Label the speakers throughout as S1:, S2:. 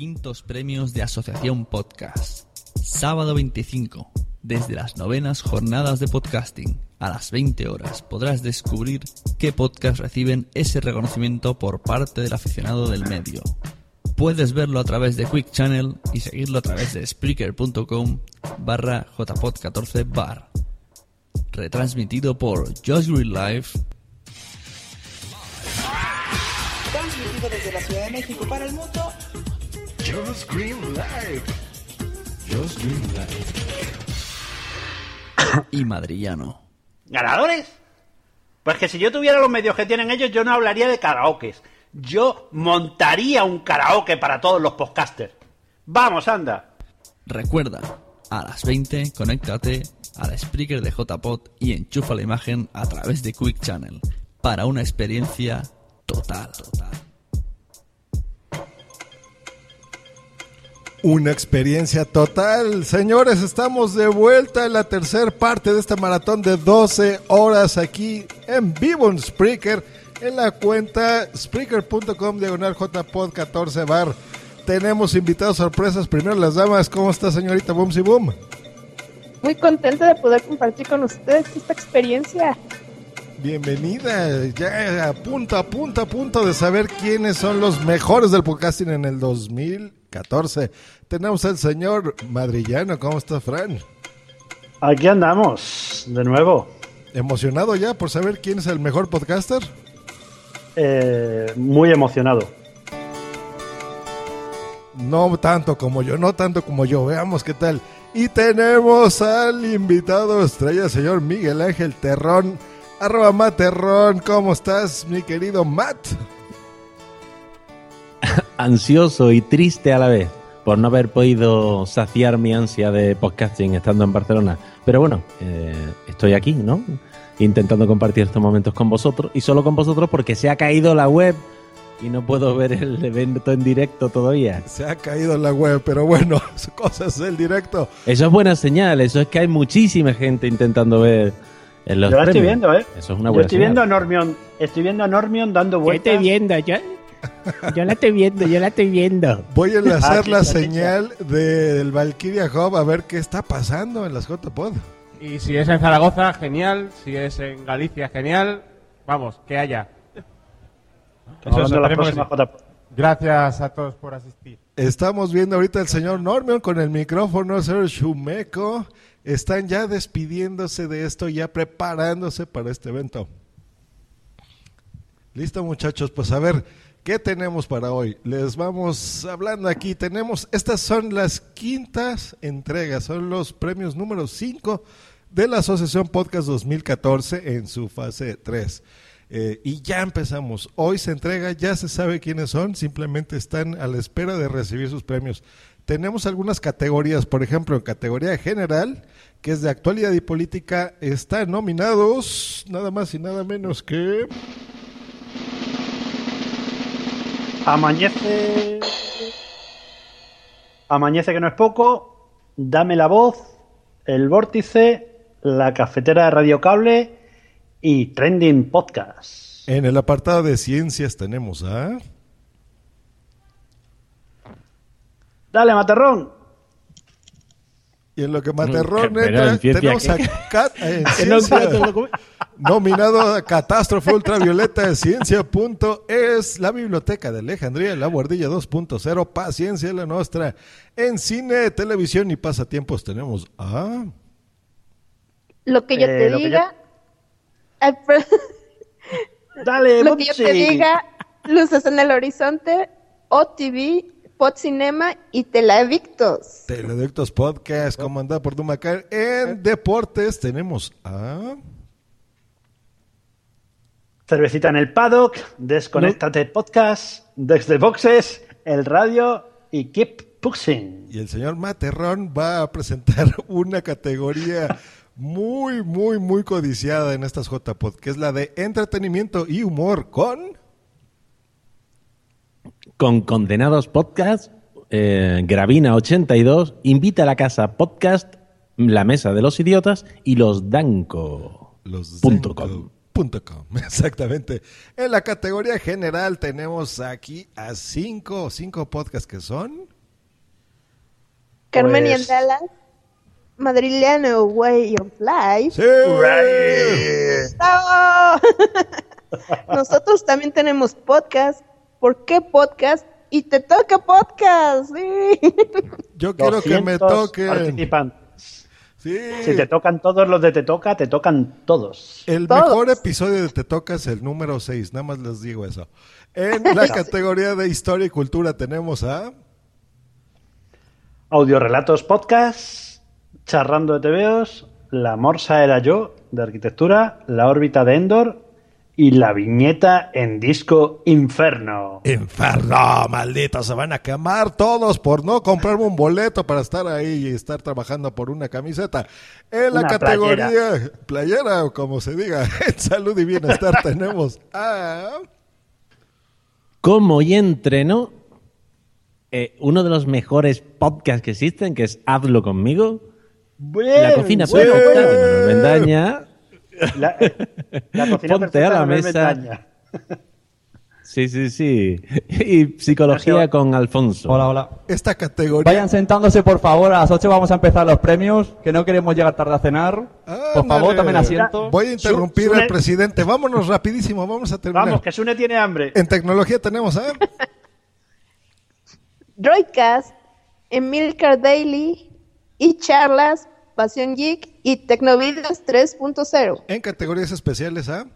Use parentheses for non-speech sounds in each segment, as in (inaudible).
S1: Quintos premios de Asociación Podcast. Sábado 25, desde las novenas jornadas de podcasting. A las 20 horas podrás descubrir qué podcasts reciben ese reconocimiento por parte del aficionado del medio. Puedes verlo a través de Quick Channel y seguirlo a través de Spreaker.com barra jpod14 bar. Retransmitido por Just Green Life
S2: Transmitido desde la Ciudad de México para el mundo.
S3: Just Green Live. Just Green Live. (coughs)
S1: y madrillano.
S4: ¿Ganadores? Pues que si yo tuviera los medios que tienen ellos, yo no hablaría de karaokes. Yo montaría un karaoke para todos los podcasters. Vamos, anda.
S1: Recuerda, a las 20 conéctate al Spreaker de JPod y enchufa la imagen a través de Quick Channel para una experiencia total. total.
S5: Una experiencia total. Señores, estamos de vuelta en la tercera parte de esta maratón de 12 horas aquí en vivo en Spreaker, en la cuenta spreaker.com diagonal jpod 14 bar. Tenemos invitados sorpresas. Primero las damas. ¿Cómo está señorita Boomsy Boom?
S6: Muy contenta de poder compartir con ustedes esta experiencia.
S5: Bienvenida, ya a punto, a punto, a punto de saber quiénes son los mejores del podcasting en el 2014. Tenemos al señor Madrillano, ¿cómo está Fran?
S4: Aquí andamos, de nuevo.
S5: ¿Emocionado ya por saber quién es el mejor podcaster?
S4: Eh, muy emocionado.
S5: No tanto como yo, no tanto como yo, veamos qué tal. Y tenemos al invitado estrella, señor Miguel Ángel Terrón Arroba Materrón, ¿cómo estás, mi querido Matt? (laughs)
S7: Ansioso y triste a la vez por no haber podido saciar mi ansia de podcasting estando en Barcelona. Pero bueno, eh, estoy aquí, ¿no? Intentando compartir estos momentos con vosotros y solo con vosotros porque se ha caído la web y no puedo ver el evento en directo todavía.
S5: Se ha caído la web, pero bueno, (laughs) cosas del directo.
S7: Eso es buena señal, eso es que hay muchísima gente intentando ver
S4: yo la estoy viendo, ¿eh?
S7: Eso es una
S4: yo estoy viendo a Normion, estoy viendo a Normion dando vueltas.
S7: Yo estoy viendo, yo, yo la estoy viendo, yo la estoy viendo.
S5: Voy a enlazar la señal del Valkyria Hub a ver qué está pasando en las JPod.
S8: Y si es en Zaragoza, genial. Si es en Galicia, genial. Vamos, que haya.
S4: Eso es la próxima
S8: Gracias a todos por asistir.
S5: Estamos viendo ahorita al señor Normion con el micrófono, el señor Shumeko están ya despidiéndose de esto, ya preparándose para este evento. Listo muchachos, pues a ver, ¿qué tenemos para hoy? Les vamos hablando aquí, tenemos, estas son las quintas entregas, son los premios número 5 de la Asociación Podcast 2014 en su fase 3. Eh, y ya empezamos. Hoy se entrega, ya se sabe quiénes son, simplemente están a la espera de recibir sus premios tenemos algunas categorías, por ejemplo, en categoría general, que es de actualidad y política, están nominados nada más y nada menos que...
S4: Amanece... Amanece que no es poco, dame la voz, el vórtice, la cafetera de Radio Cable y Trending Podcast.
S5: En el apartado de ciencias tenemos a...
S4: Dale, Materrón.
S5: Y en lo que Materrón entra, tenemos a Cat, (laughs) en nominado a Catástrofe Ultravioleta de Ciencia. Punto, es la Biblioteca de Alejandría, la Guardilla 2.0, Paciencia la nuestra. En cine, televisión y pasatiempos tenemos a...
S6: Lo que yo te
S4: Eh, que
S6: diga... (laughs)
S4: Dale,
S6: lo que yo te diga, luces en el horizonte, OTV, Podcinema y Telavictos.
S5: Teledictos Podcast, comandado por Dumacar. En deportes tenemos a...
S4: Cervecita en el paddock, Desconéctate Podcast, Desde Boxes, El Radio y Keep Pushing.
S5: Y el señor Materrón va a presentar (laughs) una categoría muy, muy, muy codiciada en estas JPod, que es la de entretenimiento y humor con...
S7: Con Condenados Podcast, eh, Gravina 82, Invita a la Casa Podcast, La Mesa de los Idiotas y Los Danco.
S5: Los
S7: Punto com.
S5: punto com, (laughs) exactamente. En la categoría general tenemos aquí a cinco, cinco podcasts que son...
S6: Carmen y
S4: Pues-
S6: Andala, Madriliano Way of Life.
S5: Sí.
S6: ¡Bravo! (laughs) Nosotros también tenemos podcast. ¿Por qué podcast? Y te toca podcast. Sí.
S5: Yo quiero que me
S4: 200
S5: toquen.
S4: participantes.
S5: Sí.
S4: Si te tocan todos los de Te Toca, te tocan todos.
S5: El
S6: Todos.
S5: mejor episodio de Te Toca es el número 6, nada más les digo eso. En la categoría de historia y cultura tenemos a...
S4: Audiorelatos Podcast, Charrando de TVOs, La Morsa era yo, de arquitectura, La órbita de Endor y la viñeta en disco Inferno.
S5: Inferno, maldito, se van a quemar todos por no comprarme un boleto para estar ahí y estar trabajando por una camiseta. En la
S4: Una
S5: categoría playera. o como se diga, (laughs) en salud y bienestar (laughs) tenemos a...
S7: Como y entreno, eh, uno de los mejores podcasts que existen, que es Hazlo conmigo. la cocina Manuel Mendaña.
S4: La, la cocina
S7: Ponte a la mesa. Sí, sí, sí. Y psicología con Alfonso.
S9: Hola, hola.
S5: Esta categoría...
S9: Vayan sentándose, por favor. A las 8 vamos a empezar los premios, que no queremos llegar tarde a cenar. Por favor, tomen asiento.
S5: Voy a interrumpir
S4: Sune-
S5: al presidente. Vámonos rapidísimo, vamos a terminar.
S4: Vamos, que Sune tiene hambre.
S5: En tecnología tenemos a...
S6: Droidcast, Emilcar Daily y charlas, Pasión Geek y Tecnovideos 3.0.
S5: En categorías especiales a...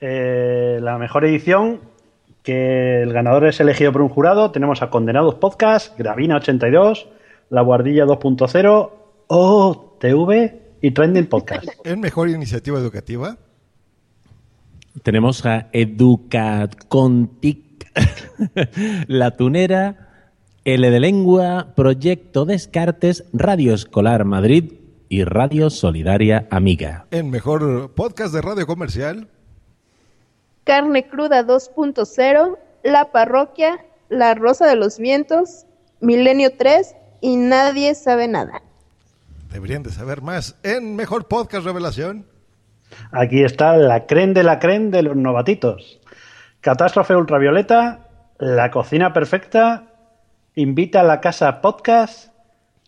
S4: Eh, la mejor edición, que el ganador es elegido por un jurado. Tenemos a Condenados Podcast, Gravina 82, La Guardilla 2.0, OTV y Trending Podcast. (laughs)
S5: En mejor iniciativa educativa.
S7: Tenemos a Educacontic, (laughs) La Tunera, L de Lengua, Proyecto Descartes, Radio Escolar Madrid y Radio Solidaria Amiga.
S5: En mejor podcast de radio comercial.
S6: Carne Cruda 2.0, La Parroquia, La Rosa de los Vientos, Milenio 3 y Nadie sabe nada.
S5: Deberían de saber más. En mejor podcast revelación.
S4: Aquí está la creen de la creen de los novatitos. Catástrofe ultravioleta, La cocina perfecta, Invita a la casa podcast,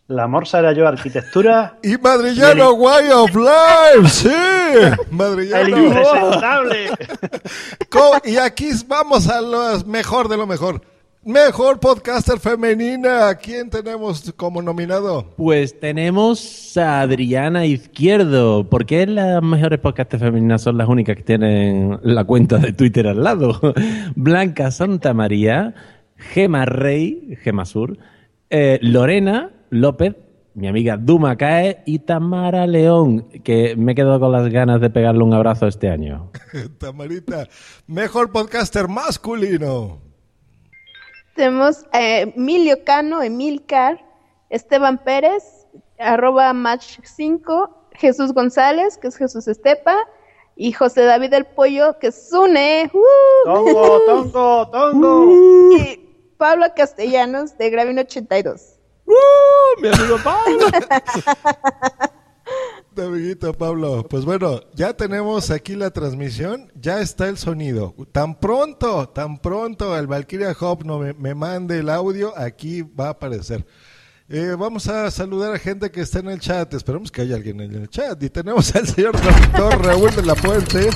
S4: La morsa era yo arquitectura,
S5: Y Madrillano Way of Life. Sí.
S4: El
S5: Madrillano.
S4: impresentable. (laughs)
S5: Co- Y aquí vamos a lo mejor de lo mejor. Mejor podcaster femenina. ¿A quién tenemos como nominado?
S7: Pues tenemos a Adriana Izquierdo. ¿Por qué las mejores podcasts femeninas son las únicas que tienen la cuenta de Twitter al lado? (laughs) Blanca Santa María, Gema Rey, Gema Sur, eh, Lorena López, mi amiga Duma Cae y Tamara León, que me he quedado con las ganas de pegarle un abrazo este año. (laughs)
S5: Tamarita. Mejor podcaster masculino.
S6: Tenemos a Emilio Cano, Emilcar, Esteban Pérez, arroba match 5, Jesús González, que es Jesús Estepa, y José David el Pollo, que es Zune, ¡uh!
S4: Tongo, (laughs) tongo, tongo.
S6: y Pablo Castellanos, de Gravin 82.
S7: ¡Mi amigo Pablo! (laughs)
S5: Amiguito Pablo. Pues bueno, ya tenemos aquí la transmisión, ya está el sonido. Tan pronto, tan pronto el Valkyria Hub no me, me mande el audio, aquí va a aparecer. Eh, vamos a saludar a gente que está en el chat. Esperemos que haya alguien en el chat. Y tenemos al señor doctor Raúl de la Puente,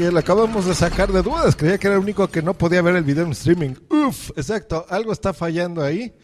S5: que lo acabamos de sacar de dudas. Creía que era el único que no podía ver el video en streaming. Uf, exacto, algo está fallando ahí.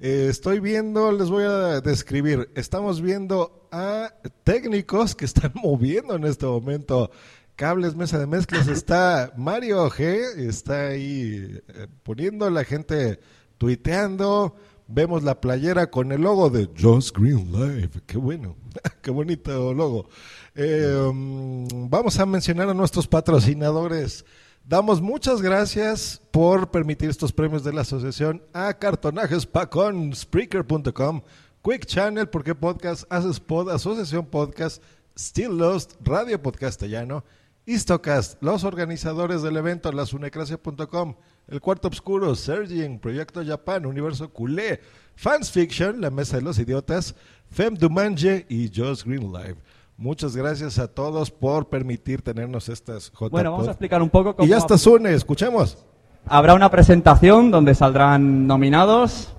S5: Eh, estoy viendo, les voy a describir. Estamos viendo a técnicos que están (laughs) moviendo en este momento cables, mesa de mezclas. Está Mario G, está ahí eh, poniendo la gente tuiteando. Vemos la playera con el logo de Just Green Live. Qué bueno, (laughs) qué bonito logo. Um, vamos a mencionar a nuestros patrocinadores. Damos muchas gracias por permitir estos premios de la asociación a Cartonajes Pacón, Spreaker.com, Quick Channel, porque podcast, Haces Pod, Asociación Podcast, Still Lost, Radio Podcastellano, Istocast, los organizadores del evento, lasunecracia.com, El Cuarto Obscuro, Sergin, Proyecto Japan, Universo Culé, Fans Fiction, La Mesa de los Idiotas, Fem Dumanje y Just Green Live. Muchas gracias a todos por permitir tenernos estas J
S9: Bueno, vamos a explicar un poco cómo
S5: Y ya está Sune, escuchemos.
S9: habrá una presentación donde saldrán nominados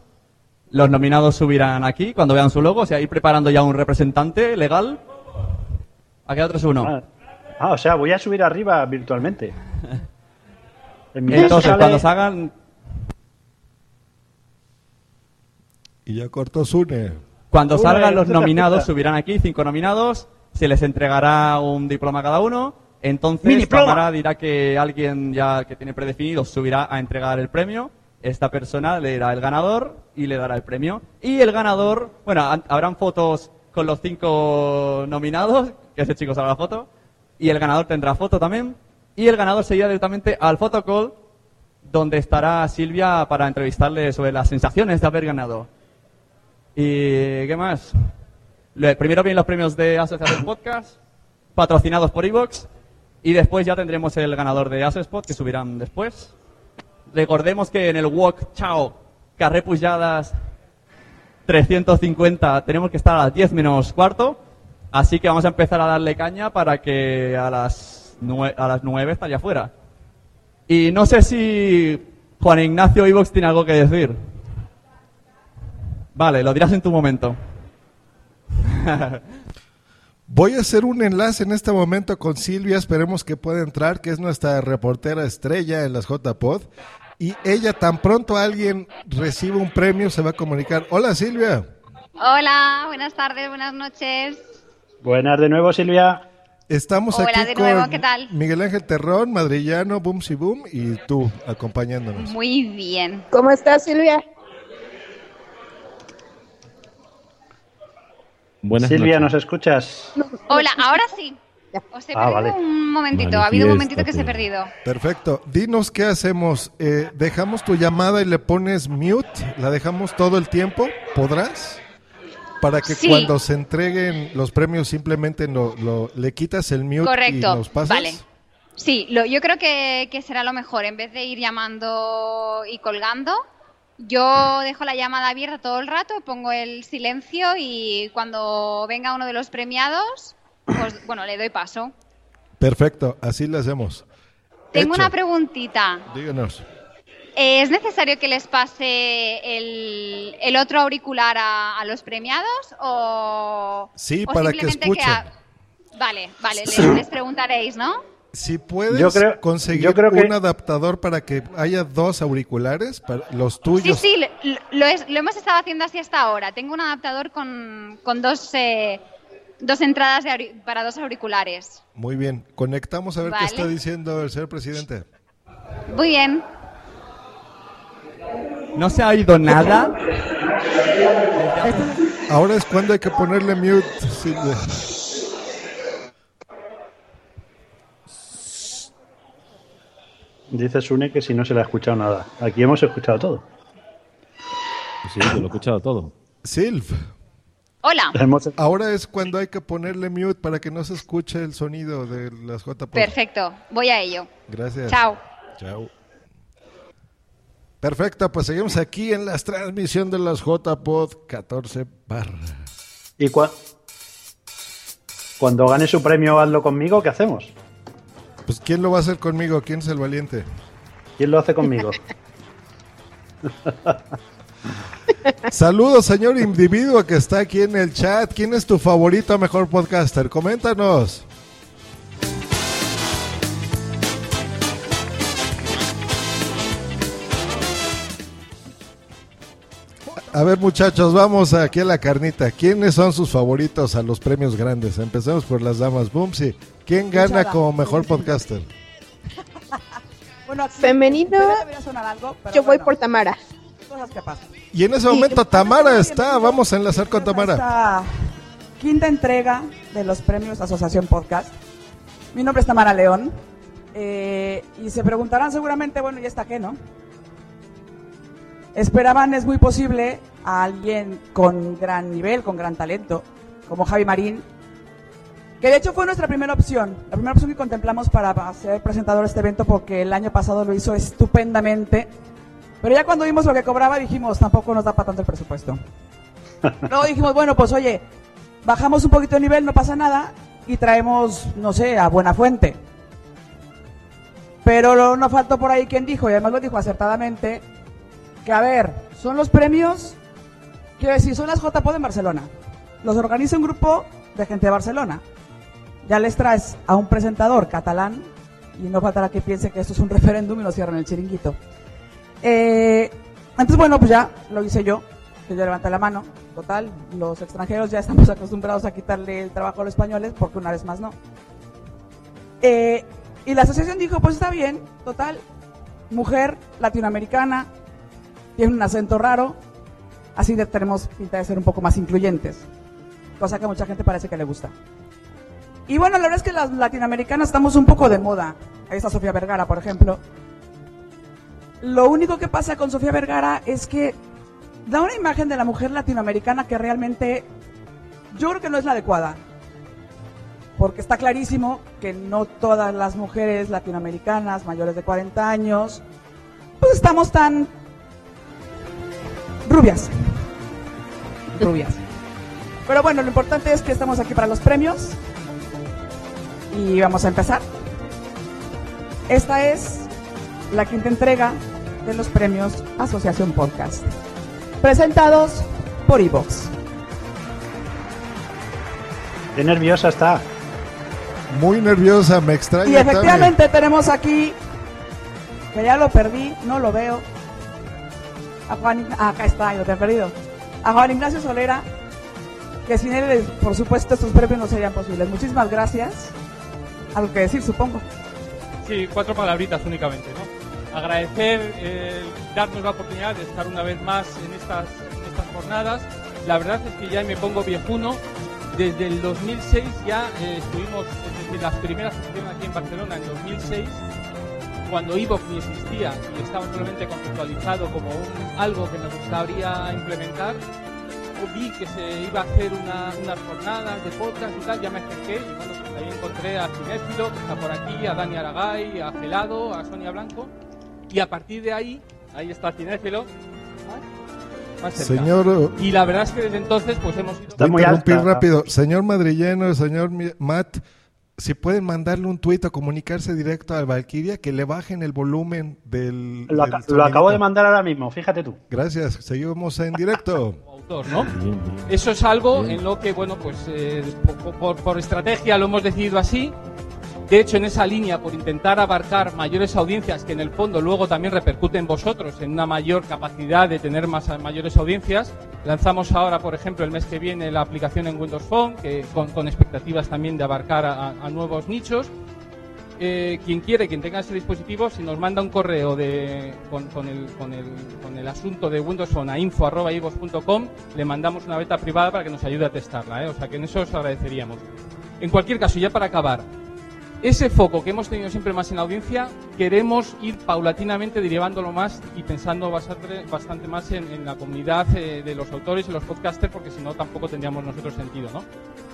S10: Los nominados subirán aquí cuando vean su logo, o sea, ir preparando ya un representante legal. ¿A qué otro es uno?
S4: Ah, ah, o sea, voy a subir arriba virtualmente. (laughs)
S10: Entonces,
S4: sale-
S10: cuando salgan,
S5: Y ya cortó Sune.
S10: cuando salgan los nominados, subirán aquí, cinco nominados, se les entregará un diploma a cada uno.
S4: ¡Mi
S10: Entonces,
S4: diploma!
S10: Tamara dirá que alguien ya que tiene predefinido subirá a entregar el premio. Esta persona le dará el ganador y le dará el premio. Y el ganador, bueno, ha- habrán fotos con los cinco nominados, que ese chico salga la foto. Y el ganador tendrá foto también. Y el ganador se irá directamente al photocall, donde estará Silvia para entrevistarle sobre las sensaciones de haber ganado. ¿Y qué más? Primero vienen los premios de Asociación (coughs) Podcast, patrocinados por Evox, y después ya tendremos el ganador de Asespot, que subirán después. Recordemos que en el Walk Chao, Carré Pujadas 350, tenemos que estar a las 10 menos cuarto, así que vamos a empezar a darle caña para que a las, a las 9 estaría fuera. Y no sé si Juan Ignacio Evox tiene algo que decir. Vale, lo dirás en tu momento. (laughs)
S5: Voy a hacer un enlace en este momento con Silvia, esperemos que pueda entrar, que es nuestra reportera estrella en las JPod. Y ella, tan pronto alguien recibe un premio, se va a comunicar. Hola Silvia.
S11: Hola, buenas tardes, buenas noches.
S4: Buenas de nuevo, Silvia.
S5: Estamos
S11: Hola
S5: aquí
S11: de
S5: con
S11: nuevo, ¿qué tal?
S5: Miguel Ángel Terrón, Madrillano, Boom Si Boom y tú acompañándonos.
S11: Muy bien.
S6: ¿Cómo estás, Silvia?
S7: Buenas
S4: Silvia,
S7: noches.
S4: ¿nos escuchas?
S11: Hola, ahora sí. Os he
S4: Ah,
S11: perdido
S4: vale.
S11: un momentito, ha habido un momentito que se he perdido.
S5: Perfecto. Dinos qué hacemos. Eh, ¿Dejamos tu llamada y le pones mute? ¿La dejamos todo el tiempo? ¿Podrás? Para que
S11: Sí.
S5: cuando se entreguen los premios simplemente lo, lo- le quitas el mute y
S11: Correcto,
S5: nos pasas.
S11: vale. Sí, lo, yo creo que, que será lo mejor. En vez de ir llamando y colgando, yo dejo la llamada abierta todo el rato, pongo el silencio y cuando venga uno de los premiados, pues (clears throat) bueno, le doy paso.
S5: Perfecto, así lo hacemos.
S11: Tengo
S5: Hecho.
S11: una preguntita.
S5: Díganos.
S11: ¿Es necesario que les pase el, el otro auricular a, a los premiados o
S5: Sí,
S11: o
S5: para que
S11: simplemente
S5: escuchen.
S11: a- Vale, vale, les, les preguntaréis, ¿no?
S5: Si puedes
S4: Yo creo-
S5: conseguir
S4: yo creo que-
S5: un adaptador para que haya dos auriculares, para los
S11: Sí,
S5: tuyos.
S11: sí, lo, lo es- lo hemos estado haciendo así hasta ahora. Tengo un adaptador con, con dos, eh, dos entradas de auri- para dos auriculares.
S5: Muy bien, conectamos a ver
S11: Vale.
S5: qué está diciendo el señor presidente.
S11: Muy bien.
S10: No se ha oído nada.
S5: Ahora es cuando hay que ponerle mute, Silvia.
S4: Dice Sune que si no se le ha escuchado nada. Aquí hemos escuchado todo.
S7: Sí, yo lo he escuchado todo.
S5: Silv.
S11: Hola.
S5: Ahora es cuando hay que ponerle mute para que no se escuche el sonido de las JPod.
S11: Perfecto. Voy a ello.
S5: Gracias.
S11: Chao.
S5: Chao. Perfecto, pues seguimos aquí en la transmisión de las JPod 14 barra.
S4: ¿Y cua- cuando gane su premio, hazlo conmigo? ¿Qué hacemos?
S5: Pues ¿quién lo va a hacer conmigo? ¿Quién es el valiente?
S4: ¿Quién lo hace conmigo? (laughs)
S5: Saludos, señor individuo que está aquí en el chat. ¿Quién es tu favorito mejor podcaster? Coméntanos. A ver, muchachos, vamos aquí a la carnita. ¿Quiénes son sus favoritos a los premios grandes? Empecemos por las damas. Bumsy, ¿quién gana como mejor (laughs) podcaster?
S2: Bueno, aquí
S6: Femenino,
S2: todavía debería sonar algo, pero
S6: Yo voy por Tamara.
S2: cosas que pasan.
S5: Y en ese momento Tamara está. Vamos a enlazar con Tamara.
S2: Esta quinta entrega de los premios Asociación Podcast. Mi nombre es Tamara León. eh, y se preguntarán seguramente, bueno, ¿y esta qué, no? Esperaban, es muy posible, a alguien con gran nivel, con gran talento, como Javi Marín, que de hecho fue nuestra primera opción, la primera opción que contemplamos para ser presentador de este evento porque el año pasado lo hizo estupendamente, pero ya cuando vimos lo que cobraba dijimos, tampoco nos da para tanto el presupuesto. (laughs) Luego dijimos, bueno, pues oye, bajamos un poquito de nivel, no pasa nada, y traemos, no sé, a Buena Fuente. Pero no faltó por ahí quien dijo, y además lo dijo acertadamente, que a ver, son los premios Quiero decir, son las JPod en Barcelona. Los organiza un grupo de gente de Barcelona. Ya les traes a un presentador catalán y no faltará que piense que esto es un referéndum y nos cierran el chiringuito. Eh, entonces, bueno, pues ya lo hice yo. que Yo levanté la mano. Total, los extranjeros ya estamos (laughs) acostumbrados a quitarle el trabajo a los españoles porque una vez más no. Eh, y la asociación dijo, pues está bien, total, mujer latinoamericana, tiene un acento raro, así de- tenemos pinta de ser un poco más incluyentes, cosa que a mucha gente parece que le gusta. Y bueno, la verdad es que las latinoamericanas estamos un poco de moda. Ahí está Sofía Vergara, por ejemplo. Lo único que pasa con Sofía Vergara es que da una imagen de la mujer latinoamericana que realmente yo creo que no es la adecuada. Porque está clarísimo que no todas las mujeres latinoamericanas mayores de 40 años, pues estamos tan rubias. Rubias. Pero bueno, lo importante es que estamos aquí para los premios. Y vamos a empezar. Esta es la quinta entrega de los premios Asociación Podcast. Presentados por Evox.
S4: Qué nerviosa está.
S5: Muy nerviosa, me extraña.
S2: Y efectivamente tenemos aquí, que ya lo perdí, no lo veo. A Juan, ah, acá está, yo te he perdido. A Juan Ignacio Solera, que sin él, por supuesto, estos premios no serían posibles. Muchísimas gracias. Algo que decir, supongo.
S12: Sí, cuatro palabritas únicamente, ¿no? Agradecer eh, darnos la oportunidad de estar una vez más en estas, estas jornadas. La verdad es que ya me pongo viejuno. Desde el 2006 ya eh, estuvimos desde las primeras que aquí en Barcelona en 2006, cuando Evox ni existía y estaba solamente conceptualizado como un, algo que me gustaría implementar. Vi que se iba a hacer una- unas jornadas de podcast y tal, ya me acerqué y bueno, pues ahí encontré a Cinéfilo, que está por aquí, a Dani Aragay, a Gelado, a Sonia Blanco. Y a partir de ahí, ahí está Cinéfilo. más cerca.
S5: Señor-
S12: Y la verdad es que desde entonces pues hemos ido...
S5: Voy a interrumpir rápido. Señor madrilleno, señor Matt, si pueden mandarle un tuit o comunicarse directo al Valkyria que le bajen el volumen del.
S4: Lo,
S5: del
S4: aca- lo acabo de mandar ahora mismo, fíjate tú.
S5: Gracias, seguimos en directo. (laughs)
S12: autor, ¿no? Eso es algo en lo que, bueno, pues eh, por, por- por estrategia lo hemos decidido así. De hecho, en esa línea, por intentar abarcar mayores audiencias, que en el fondo luego también repercute en vosotros, en una mayor capacidad de tener más mayores audiencias, lanzamos ahora, por ejemplo, el mes que viene la aplicación en Windows Phone, que con, expectativas también de abarcar a, nuevos nichos. Eh, quien quiere, quien tenga ese dispositivo, si nos manda un correo de, con el asunto de Windows Phone a info.ivos.com, le mandamos una beta privada para que nos ayude a testarla. ¿eh? O sea que en eso os agradeceríamos. En cualquier caso, ya para acabar, ese foco que hemos tenido siempre más en la audiencia, queremos ir paulatinamente derivándolo más y pensando bastante, más en, en la comunidad eh, de los autores y los podcasters, porque si no tampoco tendríamos nosotros sentido, ¿no?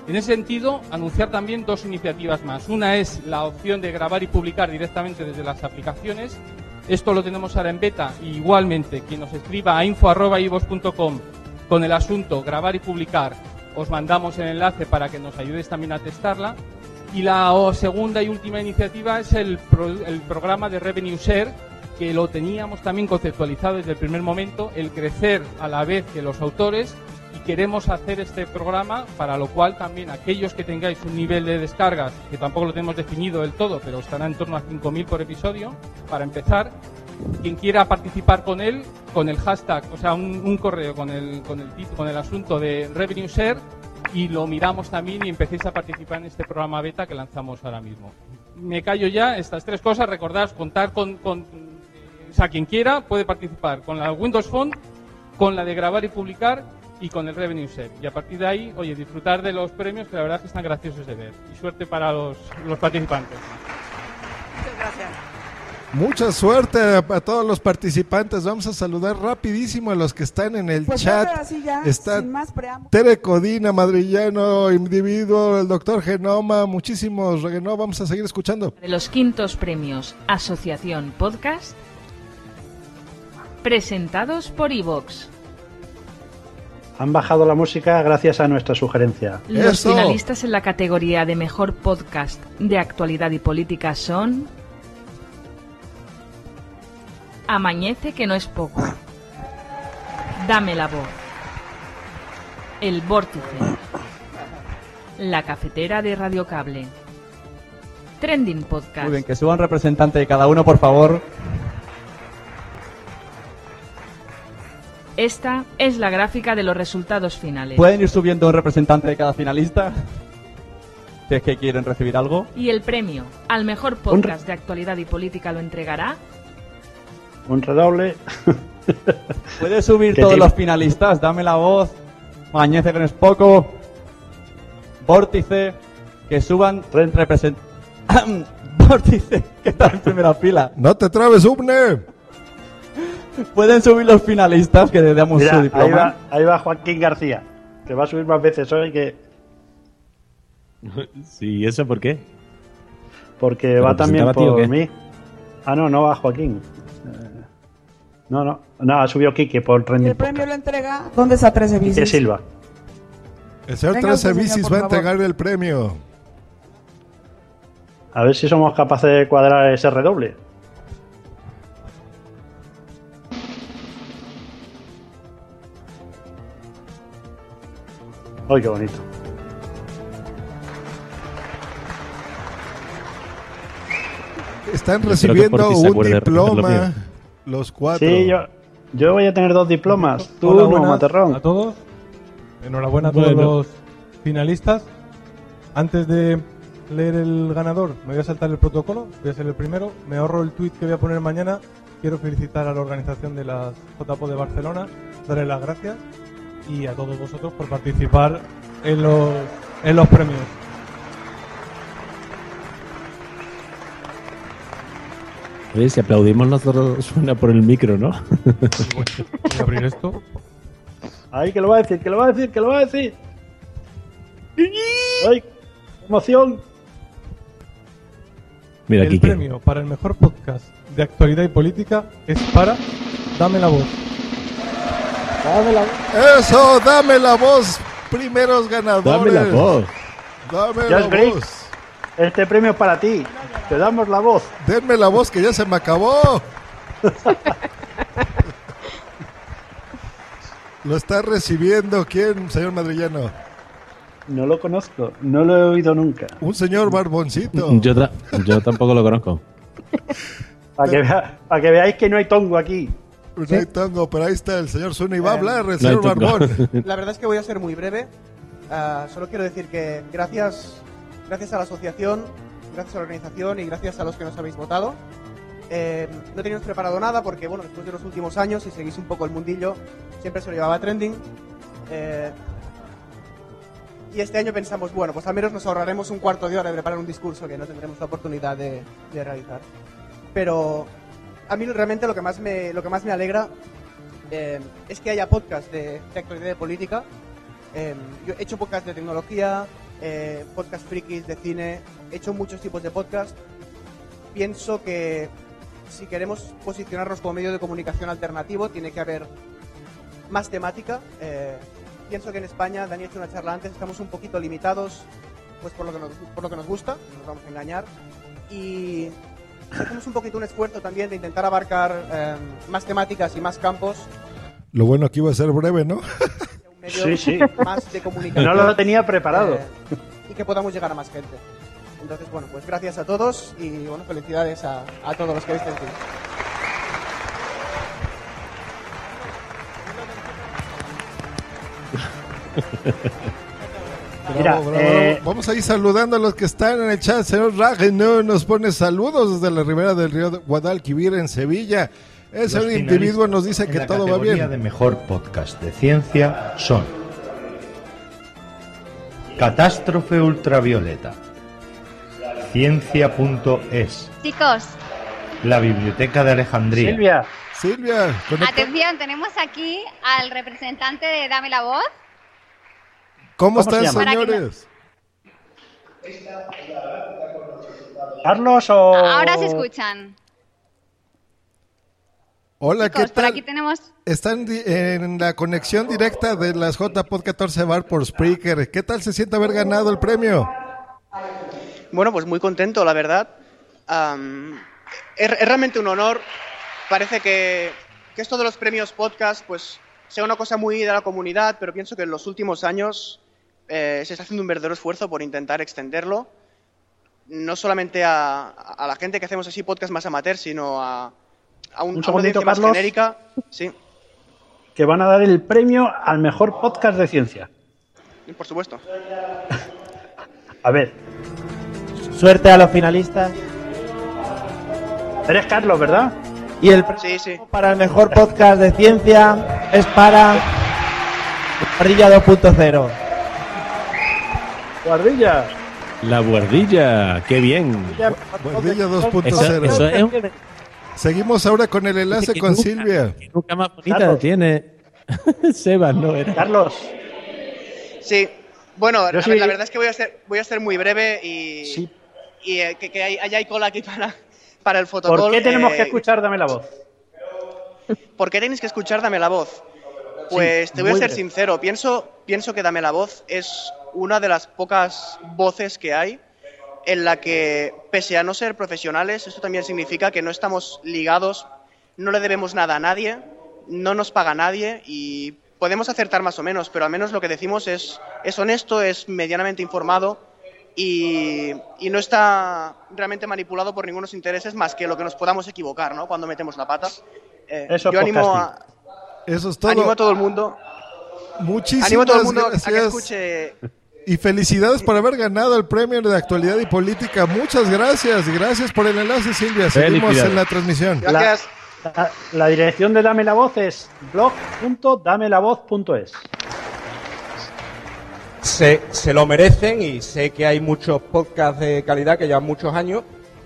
S12: En ese sentido, anunciar también dos iniciativas más. Una es la opción de grabar y publicar directamente desde las aplicaciones. Esto lo tenemos ahora en beta. Y igualmente, quien nos escriba a info.ivos.com con el asunto grabar y publicar, os mandamos el enlace para que nos ayudéis también a testarla. Y la segunda y última iniciativa es el, pro- el programa de Revenue Share, que lo teníamos también conceptualizado desde el primer momento, el crecer a la vez que los autores y queremos hacer este programa para lo cual también aquellos que tengáis un nivel de descargas, que tampoco lo tenemos definido del todo, pero estará en torno a 5.000 por episodio, para empezar, quien quiera participar con él, con el hashtag, o sea, un, un correo con el, con, el, con el asunto de Revenue Share y lo miramos también y empecéis a participar en este programa beta que lanzamos ahora mismo. Me callo ya, estas tres cosas, recordad contar con, con o sea, quien quiera puede participar con la Windows Phone, con la de grabar y publicar y con el Revenue Share. Y a partir de ahí, oye, disfrutar de los premios que la verdad es que están graciosos de ver. Y suerte para los, los participantes.
S2: Muchas gracias.
S5: Mucha suerte a, a todos los participantes. Vamos a saludar rapidísimo a los que están en el
S2: Pues
S5: chat.
S2: ahora sí ya,
S5: Está
S2: sin más preámbulos.
S5: Tere Codina, madrillano, individuo, el doctor Genoma, muchísimos. Genoma, vamos a seguir escuchando.
S13: de los quintos premios Asociación Podcast, presentados por Evox.
S4: Han bajado la música gracias a nuestra sugerencia.
S13: Los finalistas en la categoría de mejor podcast de actualidad y política son Amañece que no es poco. Dame la voz. El Vórtice. La cafetera de Radio Cable. Trending Podcast.
S10: Muy bien, que suban representante de cada uno, por favor.
S13: Esta es la gráfica de los resultados finales.
S10: ¿Pueden ir subiendo un representante de cada finalista? Si es que quieren recibir algo.
S13: Y el premio al mejor podcast de actualidad y política lo entregará
S4: Un redoble. (laughs)
S10: ¿Puedes subir todos
S4: te-
S10: los finalistas? Dame la voz. Mañece que no es poco. Vórtice. Que suban represent... (coughs) Vórtice, que está en primera fila.
S5: No te trabes, Ubne.
S10: ¿Pueden subir los finalistas que le damos
S4: Mira,
S10: su
S4: ahí
S10: diploma?
S4: va, ahí va Joaquín García, que va a subir más veces hoy que... (laughs)
S7: Sí, ¿eso por qué?
S4: Porque
S7: ¿Lo
S4: va también por mí. Ah, no, no va Joaquín. No, no. No, ha subido Kike por Trending
S2: el premio lo entrega. ¿Dónde está 13
S4: Quique
S2: bicis?
S4: Silva.
S5: El señor
S2: Venga
S5: 13
S2: usted, señor,
S5: Bicis va a
S2: favor.
S5: entregar el premio.
S4: A ver si somos capaces de cuadrar ese redoble. ¡Ay, qué bonito!
S5: Están recibiendo un diploma. Los cuatro.
S4: Sí, yo, yo voy a tener dos diplomas. Tú
S14: Hola,
S4: no, Materrón.
S14: a todos. Enhorabuena a todos
S4: Bueno.
S14: los finalistas. Antes de leer el ganador, me voy a saltar el protocolo. Voy a ser el primero. Me ahorro el tweet que voy a poner mañana. Quiero felicitar a la organización de las JPO de Barcelona, darle las gracias y a todos vosotros por participar en los, en los premios.
S7: Oye, si aplaudimos nosotros (laughs) suena por el micro, ¿no?
S14: Voy a abrir esto.
S4: ¡Ay, que lo va a decir, que lo va a decir, que lo va a decir! ¡Ay, emoción!
S7: Mira,
S14: el premio para el mejor podcast de actualidad y política es para Dame la voz.
S4: Dame la
S5: Eso, dame la voz. Primeros ganadores.
S4: Dame la voz.
S5: Dame
S4: Just
S5: la
S4: Break,
S5: voz.
S4: Este premio es para ti. Te damos la voz.
S5: Denme la voz que ya se me acabó. (laughs) Lo está recibiendo quién, señor madrillano.
S4: No lo conozco, no lo he oído nunca.
S5: Un señor barboncito.
S7: Yo, ta- yo tampoco lo conozco. (laughs)
S4: Para que, vea- para que veáis que no hay tongo aquí.
S5: No hay tango, pero ahí está el señor Zuna y va a
S15: Eh,
S5: hablar, el señor
S7: tongo.
S5: Barbón. (laughs)
S15: La verdad es que voy a ser muy breve. Ah, solo quiero decir que gracias, gracias a la asociación, gracias a la organización y gracias a los que nos habéis votado. Eh, no teníamos preparado nada porque, bueno, después de los últimos años, si seguís un poco el mundillo, siempre se lo llevaba trending. Eh, y este año pensamos, bueno, pues al menos nos ahorraremos un cuarto de hora de preparar un discurso que no tendremos la oportunidad de, de realizar. Pero a mí realmente lo que más me, lo que más me alegra eh, es que haya podcast de, de actualidad de política. Eh, yo he hecho podcast de tecnología, eh, podcast frikis de cine, he hecho muchos tipos de podcast. Pienso que si queremos posicionarnos como medio de comunicación alternativo, tiene que haber más temática. Eh, pienso que en España, Dani ha hecho una charla antes, estamos un poquito limitados pues por lo que nos, por lo que nos gusta, no nos vamos a engañar. Y hacemos un poquito un esfuerzo también de intentar abarcar eh, más temáticas y más campos
S5: Lo bueno aquí va a ser breve, ¿no? (laughs)
S15: medio
S4: Sí, sí.
S15: más de comunicación.
S4: No lo tenía preparado.
S15: Eh, y que podamos llegar a más gente. Entonces, bueno, pues gracias a todos y bueno, felicidades a, a todos los que estéis aquí.
S4: Mira,
S5: Bravo, bravo,
S4: eh,
S5: bravo. Vamos a ir saludando a los que están en el chat. Señor Ragenau nos pone saludos desde la ribera del río Guadalquivir en Sevilla. Ese
S16: Los
S5: individuo nos dice que
S16: la
S5: todo va
S16: categoría
S5: bien.
S16: de mejor podcast de ciencia son Catástrofe Ultravioleta, Ciencia.es,
S11: Chicos,
S16: la Biblioteca de Alejandría.
S4: Silvia.
S5: Silvia,
S11: atención, tenemos aquí al representante de Dame la Voz.
S5: ¿Cómo,
S4: ¿Cómo se
S5: están, señores?
S4: ¿Carlos o.?
S11: Ahora se escuchan.
S5: Hola, ¿qué
S11: Chicos, por
S5: tal?
S11: aquí tenemos
S5: Están en la conexión directa de las JPod 14 Bar por Spreaker. ¿Qué tal se siente haber ganado el premio?
S15: Bueno, pues muy contento, la verdad. Es, es realmente un honor. Parece que, que esto de los premios podcast, pues
S17: sea una cosa muy de la comunidad, pero pienso que en los últimos años eh, se está haciendo un verdadero esfuerzo por intentar extenderlo, no solamente a, a la gente que hacemos así podcast más amateur, sino a, a, un,
S4: Un
S17: a una
S4: segundito,
S17: audiencia más
S4: Carlos.
S17: genérica. Sí,
S4: Que van a dar el premio al mejor podcast de ciencia.
S17: por supuesto. (laughs)
S4: A ver,
S18: Suerte a los finalistas.
S4: eres Carlos, ¿verdad?
S18: Y el
S17: Sí, sí.
S18: para el mejor podcast de ciencia es para Guardilla 2.0.
S4: Guardilla.
S7: La guardilla, qué bien.
S5: Guardilla
S7: Eso,
S5: 2.0.
S7: eso es un-
S5: Seguimos ahora con el enlace
S7: que
S5: con
S7: nunca-
S5: Silvia.
S7: nunca más bonita
S4: Carlos.
S7: tiene. (laughs) Sebas, ¿no? Era.
S4: Carlos,
S17: Sí, bueno, ver,
S4: sí-
S17: la verdad es que voy a ser, voy a ser muy breve y,
S4: Sí.
S17: y eh, que, que hay, haya hay cola aquí para, para el fotocall.
S4: ¿por qué tenemos
S17: eh,
S4: que escuchar Dame la voz?
S17: ¿Por qué tenéis que escuchar Dame la voz? Pues te voy a ser
S4: breve.
S17: sincero, pienso, pienso que Dame la voz es una de las pocas voces que hay en la que, pese a no ser profesionales, esto también significa que no estamos ligados, no le debemos nada a nadie, no nos paga nadie y podemos acertar más o menos, pero al menos lo que decimos es, es honesto, es medianamente informado y, y no está realmente manipulado por ningunos intereses más que lo que nos podamos equivocar, ¿no? Cuando metemos la pata. Eh,
S4: Eso es
S17: yo animo a.
S5: Eso es todo.
S17: animo a todo el mundo,
S5: Muchísimas
S17: animo a todo el mundo a que
S5: gracias.
S17: escuche.
S5: Y felicidades por haber ganado el premio de actualidad y política. Muchas gracias. Gracias por el enlace, Silvia. Seguimos en la transmisión.
S17: Gracias.
S4: La, la dirección de Dame la Voz es blog.damelavoz.es.
S19: se, se lo merecen y sé que hay muchos podcasts de calidad que llevan muchos años.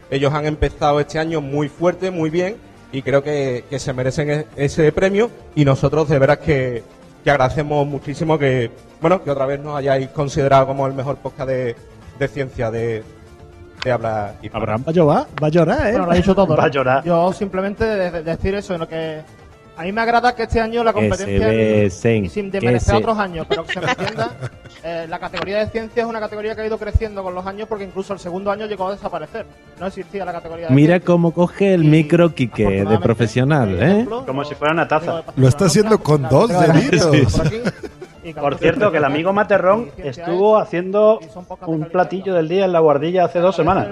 S19: Ellos han empezado este año muy fuerte, muy bien y creo que, que se merecen e- ese premio y nosotros de veras que, que agradecemos muchísimo que, bueno, que otra vez nos hayáis considerado como el mejor podcast de, de ciencia de, de habla hispana.
S7: Abraham va a llorar, va a llorar, ¿eh?
S18: Bueno, lo ha dicho todo.
S4: Va a
S18: ¿no?
S4: llorar.
S18: Yo simplemente de- de- decir eso, en lo que a mí me agrada que este año la competencia y sin desmerecer
S7: se-
S18: otros años, pero que se me entienda, eh, la categoría de ciencia es una categoría que ha ido creciendo con los años porque incluso el segundo año llegó a desaparecer. No existía la categoría de
S7: Mira
S18: ciencia.
S7: cómo coge el
S18: Y,
S7: micro Quique de profesional, ¿eh?
S18: ejemplo,
S4: Como
S18: no-
S4: si fuera una taza.
S5: Lo está haciendo con dos deditos.
S18: Por
S4: cierto, que el amigo Materrón estuvo
S18: es-
S4: haciendo un platillo del día en la guardilla hace dos semanas.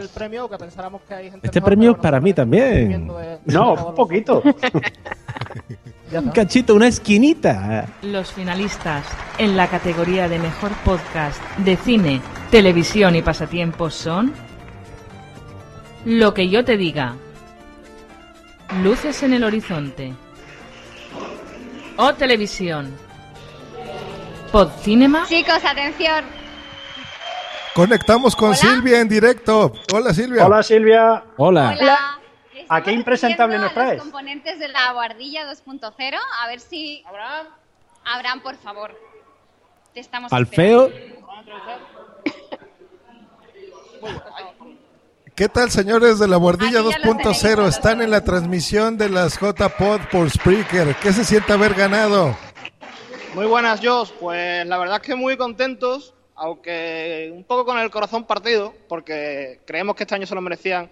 S7: Este premio es para mí también.
S4: No, un poquito. (laughs)
S18: Ya
S7: Un cachito, una esquinita.
S13: Los finalistas en la categoría de mejor podcast de cine, televisión y pasatiempos son Lo que yo te diga, Luces en el horizonte, O televisión, Podcinema
S11: Chicos, atención.
S5: Conectamos con
S11: Hola.
S5: Silvia en directo. Hola, Silvia.
S4: Hola Silvia.
S7: Hola.
S11: Hola.
S4: ¿A qué impresentable nos traes?
S11: Los componentes de la guardilla 2.0. A ver si. Abraham. Abraham, por favor. Te estamos
S7: Al feo.
S5: ¿Qué tal, señores de la Guardilla
S11: Aquí ya los
S5: 2.0?
S11: tenéis.
S5: Están en la transmisión de las J-Pod por Spreaker. ¿Qué se siente haber ganado?
S20: Muy buenas, Jos. Pues la verdad es que muy contentos, aunque un poco con el corazón partido, porque creemos que este año se lo merecían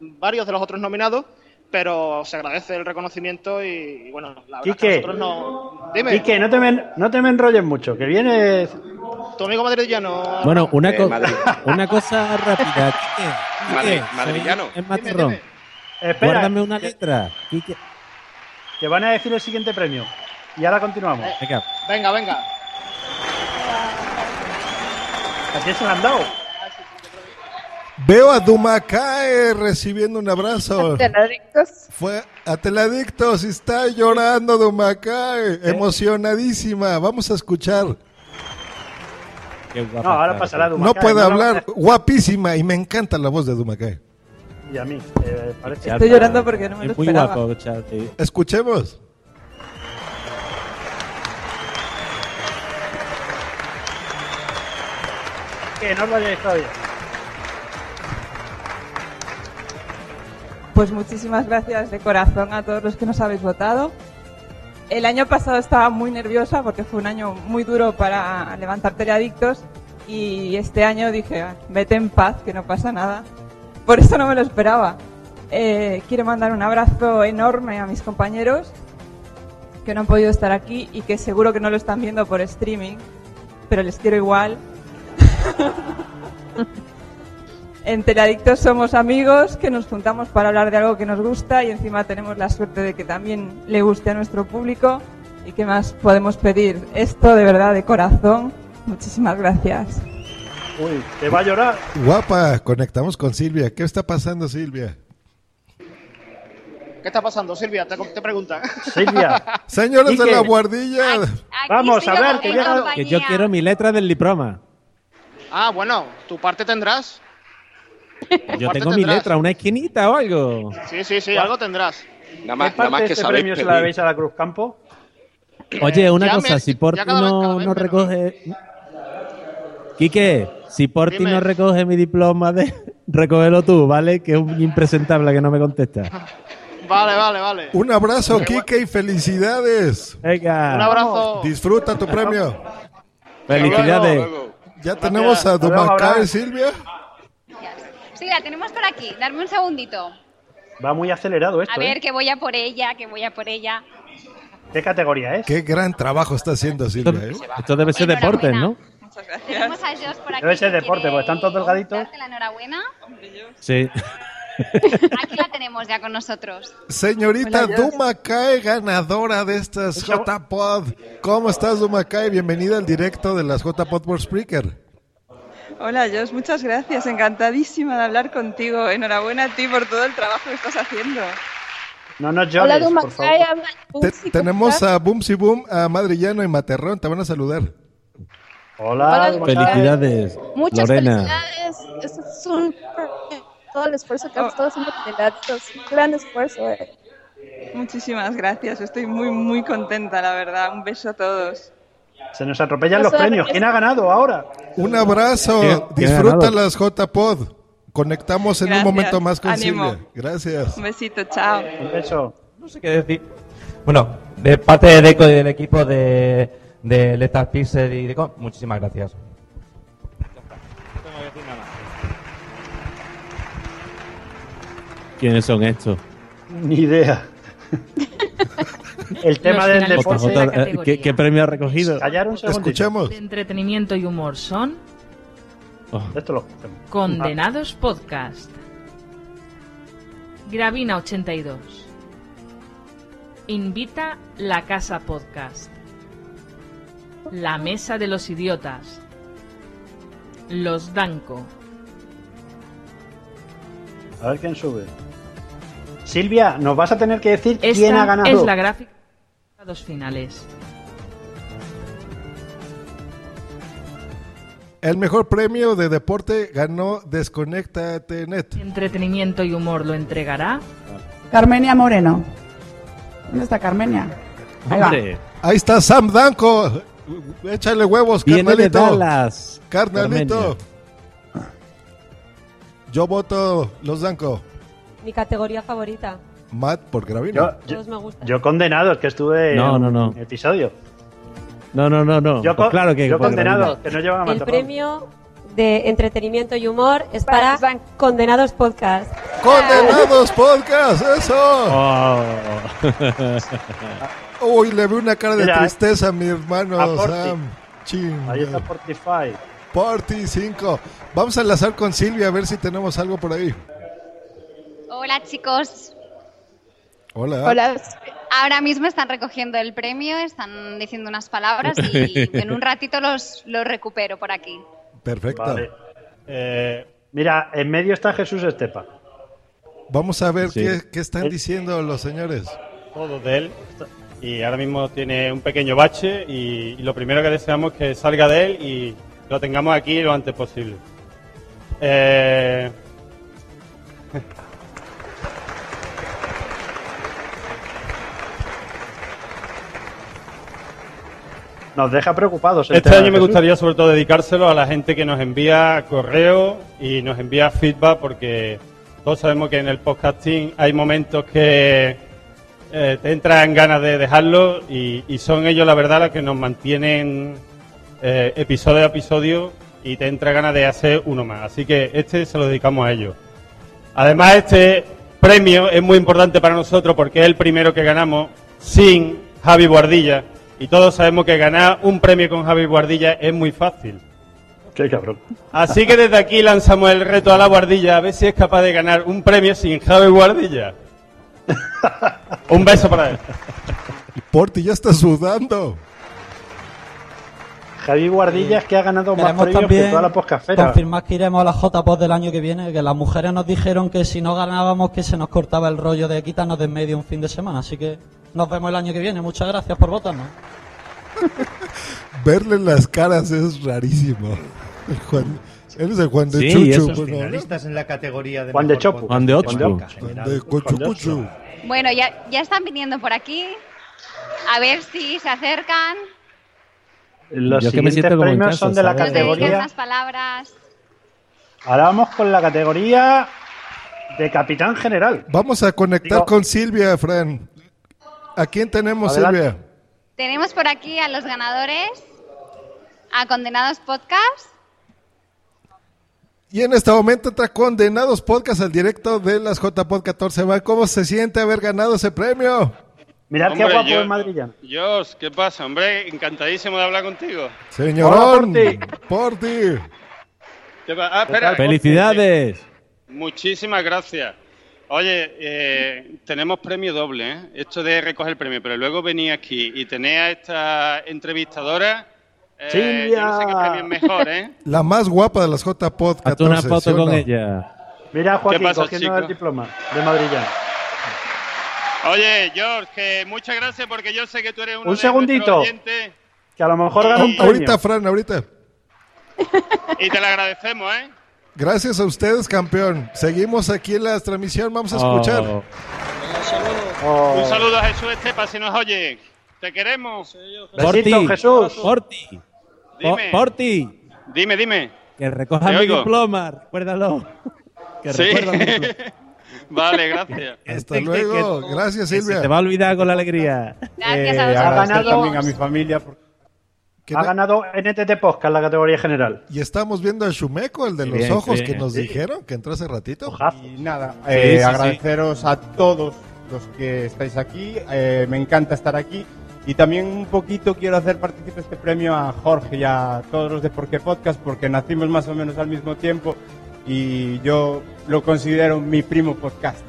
S20: varios de los otros nominados, pero se agradece el reconocimiento y, y bueno, la verdad es que nosotros no... Dime,
S4: Quique, no te, me, no te me enrolles mucho, que viene...
S20: tu amigo madridillano...
S7: Bueno, una,
S20: Eh,
S7: co-
S20: Madrid. (laughs)
S7: una cosa rápida. Quique, Quique,
S20: Madrid- madrillano.
S7: el matarrón.
S4: Espera,
S7: Guárdame una letra. Quique.
S4: que van a decir el siguiente premio. Y ahora continuamos.
S7: Venga.
S20: Venga, venga.
S4: ¿A quién se lo han dado?
S5: Veo a Dumacae recibiendo un abrazo.
S6: Teladictos.
S5: Fue a Teladictos y está llorando Dumacae.
S7: ¿Eh?
S5: Emocionadísima. Vamos a escuchar.
S7: Qué guapa
S4: No, ahora pasará
S7: tío.
S5: No puede
S4: no,
S5: hablar. Guapísima. Y me encanta la voz de Dumacae.
S4: Y a mí. eh, parece...
S2: Estoy llorando porque no me lo
S7: Es muy
S2: esperaba.
S7: guapo, Charlie.
S5: Escuchemos.
S4: Que no os vayáis todavía.
S2: Pues muchísimas gracias de corazón a todos los que nos habéis votado. El año pasado estaba muy nerviosa porque fue un año muy duro para levantar teleadictos y este año dije, "Ah, vete en paz, que no pasa nada. Por eso no me lo esperaba. Eh, quiero mandar un abrazo enorme a mis compañeros
S21: que no han podido estar aquí y que seguro que no lo están viendo por streaming, pero les quiero igual. (laughs) En Teleadictos somos amigos que nos juntamos para hablar de algo que nos gusta y encima tenemos la suerte de que también le guste a nuestro público. ¿Y qué más podemos pedir? Esto de verdad de corazón. Muchísimas gracias.
S4: Uy, te va a llorar.
S5: Guapa, conectamos con Silvia. ¿Qué está pasando, Silvia?
S20: ¿Qué está pasando, Silvia? Te, te pregunta.
S4: Silvia.
S5: Señores de la guardilla.
S4: Vamos, a ver, que llega...
S7: Que yo quiero mi letra del diploma.
S20: Ah, bueno, tu parte tendrás.
S7: Yo
S20: Parte
S7: tengo mi
S20: tendrás.
S7: letra, una esquinita o algo.
S20: Sí, sí, sí, algo tendrás.
S22: Nada
S4: ¿Qué parte de este premio se la debéis a la Cruz Campo?
S7: Oye, una
S20: ya
S7: cosa,
S20: me-
S7: si Porti
S20: ya cada vez- cada
S7: no,
S20: vez
S7: no
S20: menos.
S7: recoge... Quique, si Porti
S20: Dime.
S7: no recoge mi diploma, de... (laughs) recógelo tú, ¿vale? Que es un impresentable que no me contesta. (laughs)
S20: Vale, vale, vale.
S5: Un abrazo, Kike, y felicidades.
S7: Venga.
S20: Un abrazo.
S5: Disfruta tu premio.
S7: Felicidades.
S5: Ya tenemos a
S4: Abraham.
S5: Silvia.
S11: Sí, la tenemos por aquí. Darme un segundito.
S4: Va muy acelerado esto,
S11: A ver,
S4: ¿eh?
S11: que voy a por ella, que voy a por ella.
S4: ¿Qué categoría es?
S5: Qué gran trabajo está haciendo Silvia. ¿eh?
S7: Esto debe ser deportes, ¿no?
S11: Tenemos a Josh por aquí.
S4: Debe ser deporte, porque están todos delgaditos.
S11: darte la enhorabuena.
S7: Sí. (laughs)
S11: Aquí la tenemos ya con nosotros.
S5: Señorita
S11: Hola, Josh.
S5: Dumacay, ganadora de estas JPod. ¿Cómo estás, Dumacay? Bienvenida al directo de las JPod por Spreaker.
S21: Hola Josh, muchas gracias. Encantadísima de hablar contigo. Enhorabuena a ti por todo el trabajo que estás haciendo.
S4: No nos
S6: Hola,
S4: llores, por favor.
S6: Dumacay, habla
S5: Te-
S6: Bumsy, ¿cómo
S5: tenemos a Bumsy Boom, a Madrillano y Materrón. Te van a saludar.
S4: Hola,
S6: Hola.
S7: Felicidades,
S6: Muchas
S7: Lorena.
S6: felicidades. Este es un todo el esfuerzo que has estado haciendo con un gran esfuerzo. eh.
S21: Muchísimas gracias. Estoy muy, muy contenta, la verdad. Un beso a todos.
S4: Se nos atropellan los premios. ¿Quién ha ganado ahora?
S5: Un abrazo.
S7: ¿Quién- quién ha
S5: Disfruta las JPod. Conectamos en
S21: Gracias.
S5: un momento más con
S21: Ánimo.
S5: Silvia. Gracias.
S21: Un besito, chao.
S4: Un beso.
S23: No sé qué decir. Bueno, de parte de Deco y del equipo de, de Lethal Pixel y Deco, muchísimas gracias.
S7: ¿Quiénes son estos?
S4: Ni idea. El tema del deporte.
S13: de la
S7: eh,
S13: categoría.
S7: ¿qué, qué premio ha recogido?
S4: Callar un segundito.
S5: Escuchemos.
S13: De entretenimiento y humor son
S7: Oh,
S4: Esto lo escuchamos.
S13: Condenados Podcast. Gravina 82. Invita la Casa Podcast. La Mesa de los Idiotas. Los Danco.
S4: A ver quién sube. Silvia, nos vas a tener que decir
S13: Esta
S4: quién ha ganado.
S13: es la gráfica de los finales.
S5: El mejor premio de deporte ganó Desconectate Net.
S13: Entretenimiento y humor lo entregará
S2: Carmenia Moreno. ¿Dónde está Carmenia? Ahí va.
S5: Ahí está Sam Danco. Échale huevos,
S7: viene de
S5: carnalito.
S7: Dallas.
S5: Carnalito. Yo voto los Danco.
S24: Mi categoría favorita.
S5: Matt por Gravina.
S4: Yo, yo,
S24: me gustan.
S4: yo condenados, que estuve
S7: No,
S4: en
S7: no, no.
S4: un episodio.
S7: No, no, no, no.
S4: Yo,
S7: Pues claro que
S4: yo
S7: por
S4: condenado,
S7: Gravina.
S4: que no llevan a
S24: El premio de entretenimiento y humor es para Condenados Podcast.
S5: Condenados Podcast, eso.
S7: Oh.
S5: Uy, le veo una cara de
S4: Mira,
S5: tristeza a mi hermano
S4: a.
S5: Sam. Ching.
S4: Ahí está Fortify.
S5: Party 5. Vamos a enlazar con Silvia a ver si tenemos algo por ahí.
S11: Hola chicos.
S5: Hola.
S6: Hola.
S11: Ahora mismo están recogiendo el premio, están diciendo unas palabras y (laughs) en un ratito los, los recupero por aquí.
S5: Perfecto.
S4: Vale. Mira, en medio está Jesús Estepa.
S5: Vamos a ver
S4: Sí.
S5: qué, qué están
S4: Eh.
S5: diciendo los señores.
S25: todo de él y ahora mismo tiene un pequeño bache y, y lo primero que deseamos es que salga de él y lo tengamos aquí lo antes posible. Eh,
S4: Nos deja preocupados.
S25: este año me gustaría sobre todo dedicárselo a la gente que nos envía correo y nos envía feedback porque todos sabemos que en el podcasting hay momentos que eh, te entran ganas de dejarlo y, y son ellos la verdad los que nos mantienen eh, episodio a episodio y te entra ganas de hacer uno más. Así que este se lo dedicamos a ellos. Además, este premio es muy importante para nosotros porque es el primero que ganamos sin Javi Guardilla. Y todos sabemos que ganar un premio con Javi Guardilla es muy fácil.
S4: Qué cabrón.
S25: Así que desde aquí lanzamos el reto a la Guardilla a ver si es capaz de ganar un premio sin Javi Guardilla. un beso para él.
S5: Porti ya está sudando.
S4: Javi Guardilla es que ha ganado más
S26: Queremos
S4: premios que
S26: también
S4: toda la poscafera.
S26: confirmar que iremos a la JPOD del año que viene, que las mujeres nos dijeron que si no ganábamos que se nos cortaba el rollo de quitarnos de en medio un fin de semana, así que nos vemos el año que viene. Muchas gracias por votarnos. (laughs)
S5: Verle las caras es rarísimo. El Juan, él es el Juan de
S16: Sí,
S5: Chuchu.
S16: esos
S5: pues, ¿no?
S16: finalistas en la categoría de
S4: Juan de
S16: podcast
S7: Juan de Ocho.
S5: Juan
S16: general.
S5: de Cuchucuchu.
S11: Bueno, ya, ya están viniendo por aquí. A ver si se acercan.
S4: Los
S7: Yo es que me
S4: siguientes
S7: siento como
S4: premios
S7: casa,
S4: son de la categoría.
S11: unas palabras.
S4: Ahora vamos con la categoría de capitán general.
S5: Vamos a conectar
S4: Digo-
S5: con Silvia, Fran. ¿A quién tenemos,
S4: Adelante.
S5: Silvia?
S11: Tenemos por aquí a los ganadores, a Condenados Podcast.
S5: Y en este momento entra Condenados Podcast al directo de las JPod 14. Va, ¿Cómo se siente haber ganado ese premio?
S4: Mirad qué
S27: Hombre,
S4: guapo
S27: yo-
S4: es madrillano.
S27: Jos, ¿qué pasa, hombre? Encantadísimo de hablar contigo.
S5: Señorón,
S4: Hola,
S5: por ti.
S27: ¿Qué ah, espera.
S7: ¡Felicidades!
S27: Muchísimas gracias. Oye, eh, tenemos premio doble, ¿eh? Esto de recoger el premio, pero luego venir aquí y tener a esta entrevistadora. eh,
S4: Silvia.
S27: Yo no sé qué premio es mejor, ¿eh? (laughs)
S5: La más guapa de las JPod 14.
S7: Hazte una
S5: ¿sí
S7: foto con
S5: no?
S7: ella.
S4: Mira Joaquín
S27: pasa,
S4: cogiendo
S27: chico?
S4: el diploma de madrillano.
S27: Oye, George, que muchas gracias porque yo sé que tú eres uno
S4: Un
S27: de
S4: segundito. Que a lo mejor gana un premio.
S5: Ahorita, Fran, ahorita.
S27: y te lo agradecemos, ¿eh?
S5: Gracias a ustedes, campeón. Seguimos aquí en la transmisión. Vamos a escuchar.
S7: Oh,
S4: Oh.
S27: Un saludo a Jesús Estepa si nos oye. Te queremos.
S7: Porti,
S4: Jesús.
S7: Porti, Po-
S27: Dime.
S7: Porti,
S27: Dime, dime.
S7: que recoja mi
S27: oigo.
S7: diploma, recuérdalo. (laughs) Que
S27: Sí.
S7: recuerda mi diploma. (laughs)
S27: vale, gracias.
S5: Hasta (laughs) luego. Gracias,
S7: Que se
S5: Silvia.
S7: te va a olvidar con la alegría.
S11: Gracias a
S4: Ha
S11: vosotros.
S4: ganado-
S25: también a mi familia.
S4: Ha
S5: no-
S4: ganado NTT Podcast la categoría general.
S5: Y estamos viendo a Shumeko, el de los
S7: Bien,
S5: ojos
S7: bien.
S5: que nos
S4: Sí.
S5: dijeron que entró hace ratito.
S4: Ojazo.
S25: Y nada,
S7: Sí,
S25: eh,
S7: sí,
S25: agradeceros a todos los que estáis aquí. eh, me encanta estar aquí. Y también un poquito quiero hacer partícipe este premio a Jorge y a todos los de Porqué Podcast porque nacimos más o menos al mismo tiempo y yo lo considero mi primo podcast.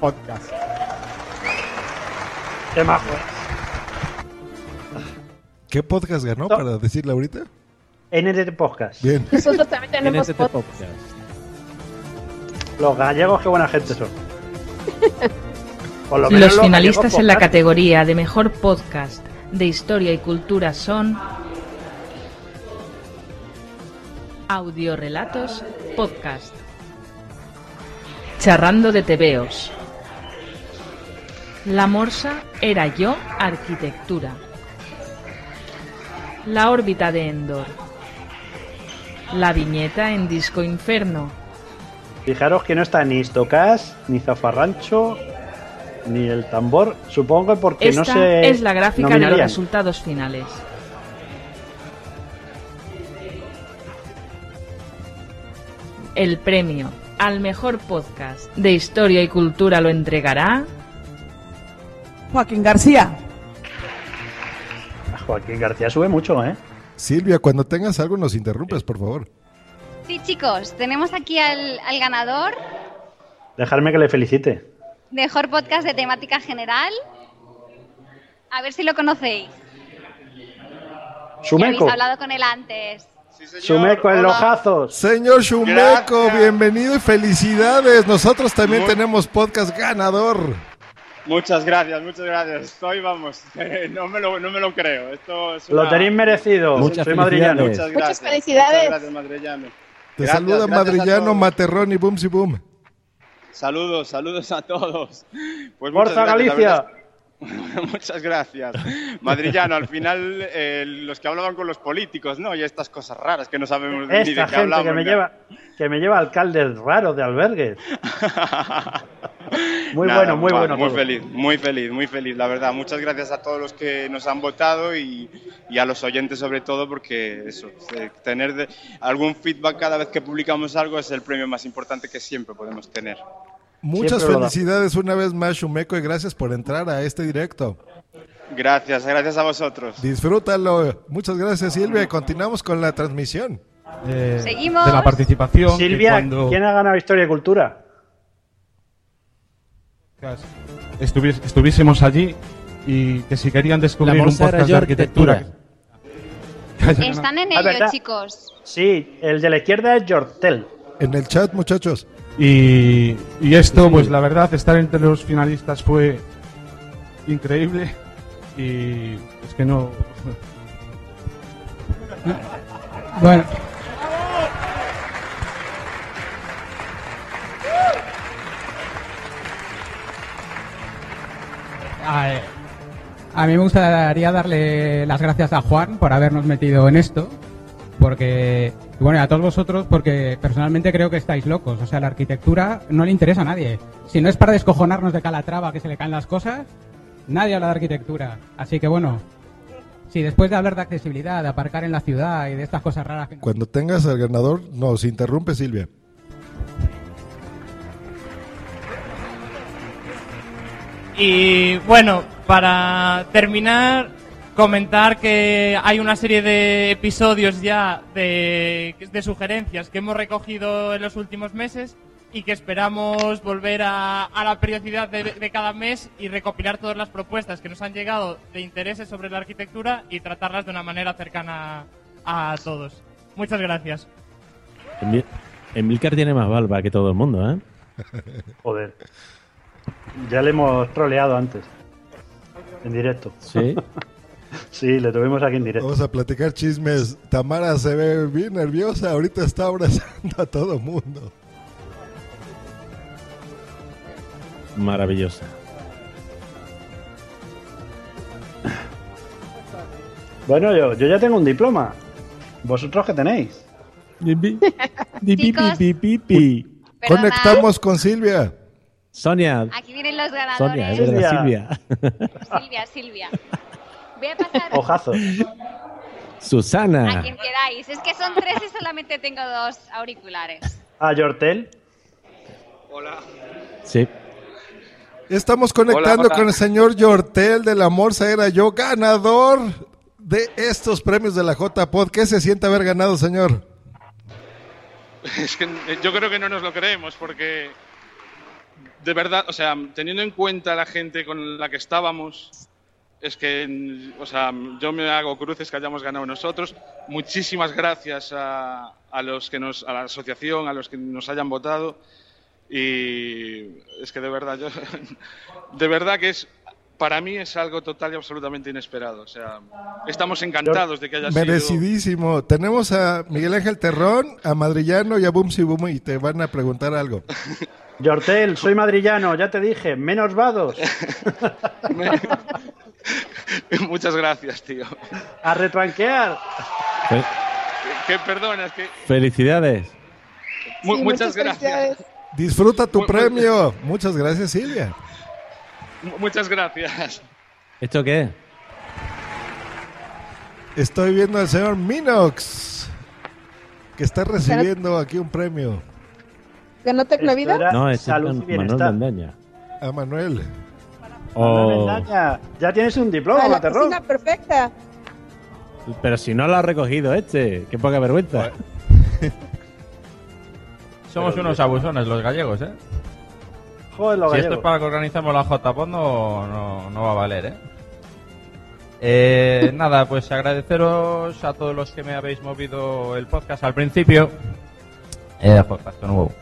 S25: podcast.
S4: Qué majo.
S5: ¿Qué podcast ganó
S4: No.
S5: para decirle ahorita?
S4: NTT Podcast.
S5: Bien.
S6: Nosotros también tenemos
S7: NST
S6: podcast.
S7: Podcast.
S4: Los gallegos, qué buena gente son. (laughs) Por lo menos
S13: Los finalistas
S4: gallegos
S13: en la categoría de mejor podcast de historia y cultura son Audiorelatos Podcast, Charrando de Tebeos, La Morsa era yo Arquitectura, La órbita de Endor, La viñeta en Disco Inferno,
S4: Fijaros que no está ni Stocas, ni Zafarrancho, ni el tambor. Supongo que porque
S13: Esta
S4: no se.
S13: es la gráfica de los resultados finales. El premio al mejor podcast de historia y cultura lo entregará
S2: Joaquín García.
S4: Joaquín García sube mucho, ¿eh?
S5: Silvia, cuando tengas algo nos interrumpes, por favor.
S11: Sí, chicos, tenemos aquí al, al ganador,
S4: Dejarme que le felicite.
S11: mejor podcast de temática general. A ver si lo conocéis.
S4: Sumeco.
S11: habéis hablado con él antes.
S4: Sumeco en
S27: Hola.
S4: los jazos.
S5: Señor Shumeco,
S27: Gracias.
S5: bienvenido y felicidades. Nosotros también
S27: Muy-
S5: tenemos podcast ganador.
S27: Muchas gracias, muchas gracias. Estoy, vamos, (laughs) no me lo, no me lo creo. Esto es
S4: Lo
S27: una-
S4: tenéis merecido.
S7: Muchas
S4: Soy madrillano.
S27: Muchas
S6: Muchas
S27: gracias.
S6: felicidades.
S27: Muchas gracias, madrillano.
S5: Te
S27: Gracias,
S5: saluda
S27: gracias a
S5: Madrillano,
S27: todos.
S5: Materrón y Boom Boom.
S27: Saludos, saludos a todos. Pues
S4: Forza
S27: muchas
S4: Galicia. (laughs)
S27: Muchas gracias. Madrillano, al final eh, los que hablaban con los políticos, ¿no? Y estas cosas raras que no sabemos ni de qué hablamos.
S4: que me lleva que me lleva alcaldes raros de albergues. (laughs) Muy
S27: Nada,
S4: bueno, muy
S27: va,
S4: bueno.
S27: Muy
S4: todo.
S27: feliz, muy feliz, muy feliz, la verdad. Muchas gracias a todos los que nos han votado y, y a los oyentes sobre todo porque eso, eh, tener de- algún feedback cada vez que publicamos algo es el premio más importante que siempre podemos tener.
S5: Muchas
S4: Siempre
S5: felicidades una vez más, Shumeco, y gracias por entrar a este directo.
S27: Gracias, gracias a vosotros.
S5: Disfrútalo. Muchas gracias, Silvia. Y continuamos con la transmisión.
S10: Eh,
S11: Seguimos.
S10: De la participación.
S4: Silvia,
S10: cuando
S4: ¿quién ha ganado Historia y Cultura?
S28: estuvies- estuviésemos allí y que si querían descubrir un podcast de
S7: yo
S28: arquitectura. (laughs)
S11: Están en
S4: Ah,
S11: ello, chicos.
S4: Sí, el de la izquierda es Yortel.
S5: En el chat, muchachos.
S28: Y, y esto, pues la verdad, estar entre los finalistas fue increíble. Y es que no. (laughs)
S29: Bueno. A, a mí me gustaría darle las gracias a Juan por habernos metido en esto, porque, y bueno, y a todos vosotros, porque personalmente creo que estáis locos. O sea, la arquitectura no le interesa a nadie. Si no es para descojonarnos de Calatrava que se le caen las cosas, nadie habla de arquitectura. Así que bueno, si después de hablar de accesibilidad, de aparcar en la ciudad y de estas cosas raras que
S5: Cuando tengas al ganador, nos interrumpe, Silvia.
S22: Y bueno, para terminar, comentar que hay una serie de episodios ya de, de sugerencias que hemos recogido en los últimos meses y que esperamos volver a, a la periodicidad de, de cada mes y recopilar todas las propuestas que nos han llegado de intereses sobre la arquitectura y tratarlas de una manera cercana a todos. Muchas gracias.
S7: Emil- Emilcar tiene más barba que todo el mundo, ¿eh? (laughs)
S4: Joder. Ya le hemos troleado antes. En directo.
S7: Sí. (laughs)
S4: sí, le tuvimos aquí en directo.
S5: Vamos a platicar chismes. Tamara se ve bien nerviosa. Ahorita está abrazando a todo mundo.
S7: Maravillosa.
S4: Bueno, yo, yo ya tengo un diploma. ¿Vosotros qué tenéis?
S5: Conectamos con Silvia.
S7: Sonia.
S11: Aquí vienen los ganadores.
S7: Sonia, es verdad, Silvia.
S11: Silvia, Silvia. Voy a pasar
S4: Ojazo.
S11: a
S7: Susana.
S11: quien queráis. Es que son tres y solamente tengo dos auriculares.
S4: ¿A Yortel?
S27: Hola.
S7: Sí.
S5: Estamos conectando
S27: Hola, hola.
S5: con el señor Yortel de la Morsa Era Yo, ganador de estos premios de la J-Pod. ¿Qué se siente haber ganado, señor? (laughs)
S30: Es que eh, yo creo que no nos lo creemos porque de verdad, o sea, teniendo en cuenta la gente con la que estábamos, es que, o sea, yo me hago cruces que hayamos ganado nosotros. Muchísimas gracias a, a los que nos, a la asociación, a los que nos hayan votado. Y es que de verdad, yo, (laughs) de verdad que es, para mí es algo total y absolutamente inesperado. O sea, estamos encantados de que haya sido.
S5: Merecidísimo. Tenemos a Miguel Ángel Terrón, a Madrillano y a Bumsi Bum y te van a preguntar algo.
S4: Yortel, soy madrillano, ya te dije, menos vados. (laughs) (laughs) (laughs)
S30: Muchas gracias, tío.
S4: A retranquear.
S7: Fe-
S30: Que perdona, es que
S7: Felicidades.
S30: mu-
S2: Sí,
S30: muchas,
S2: muchas
S30: gracias.
S2: felicidades.
S5: Disfruta tu premio. Muchas gracias, Silvia.
S30: Mu- Muchas gracias.
S7: ¿Esto qué es?
S5: Estoy viendo al señor Minox, que está recibiendo aquí un premio.
S2: ¿Ganó Tecnovida?
S7: No, es
S4: salud y
S7: Manuel.
S5: A Manuel.
S7: Oh,
S4: ya tienes un diploma,
S2: la
S4: Materrón.
S2: perfecta.
S7: pero si no lo ha recogido este, qué poca vergüenza. (laughs)
S23: Somos
S7: Pero-
S23: unos abusones los gallegos, ¿eh?
S4: Joder, los
S23: si esto es para que organizamos la JPod no, no, no va a valer, ¿eh? Eh, (laughs) nada, pues agradeceros a todos los que me habéis movido el podcast al principio. Eh, podcast nuevo.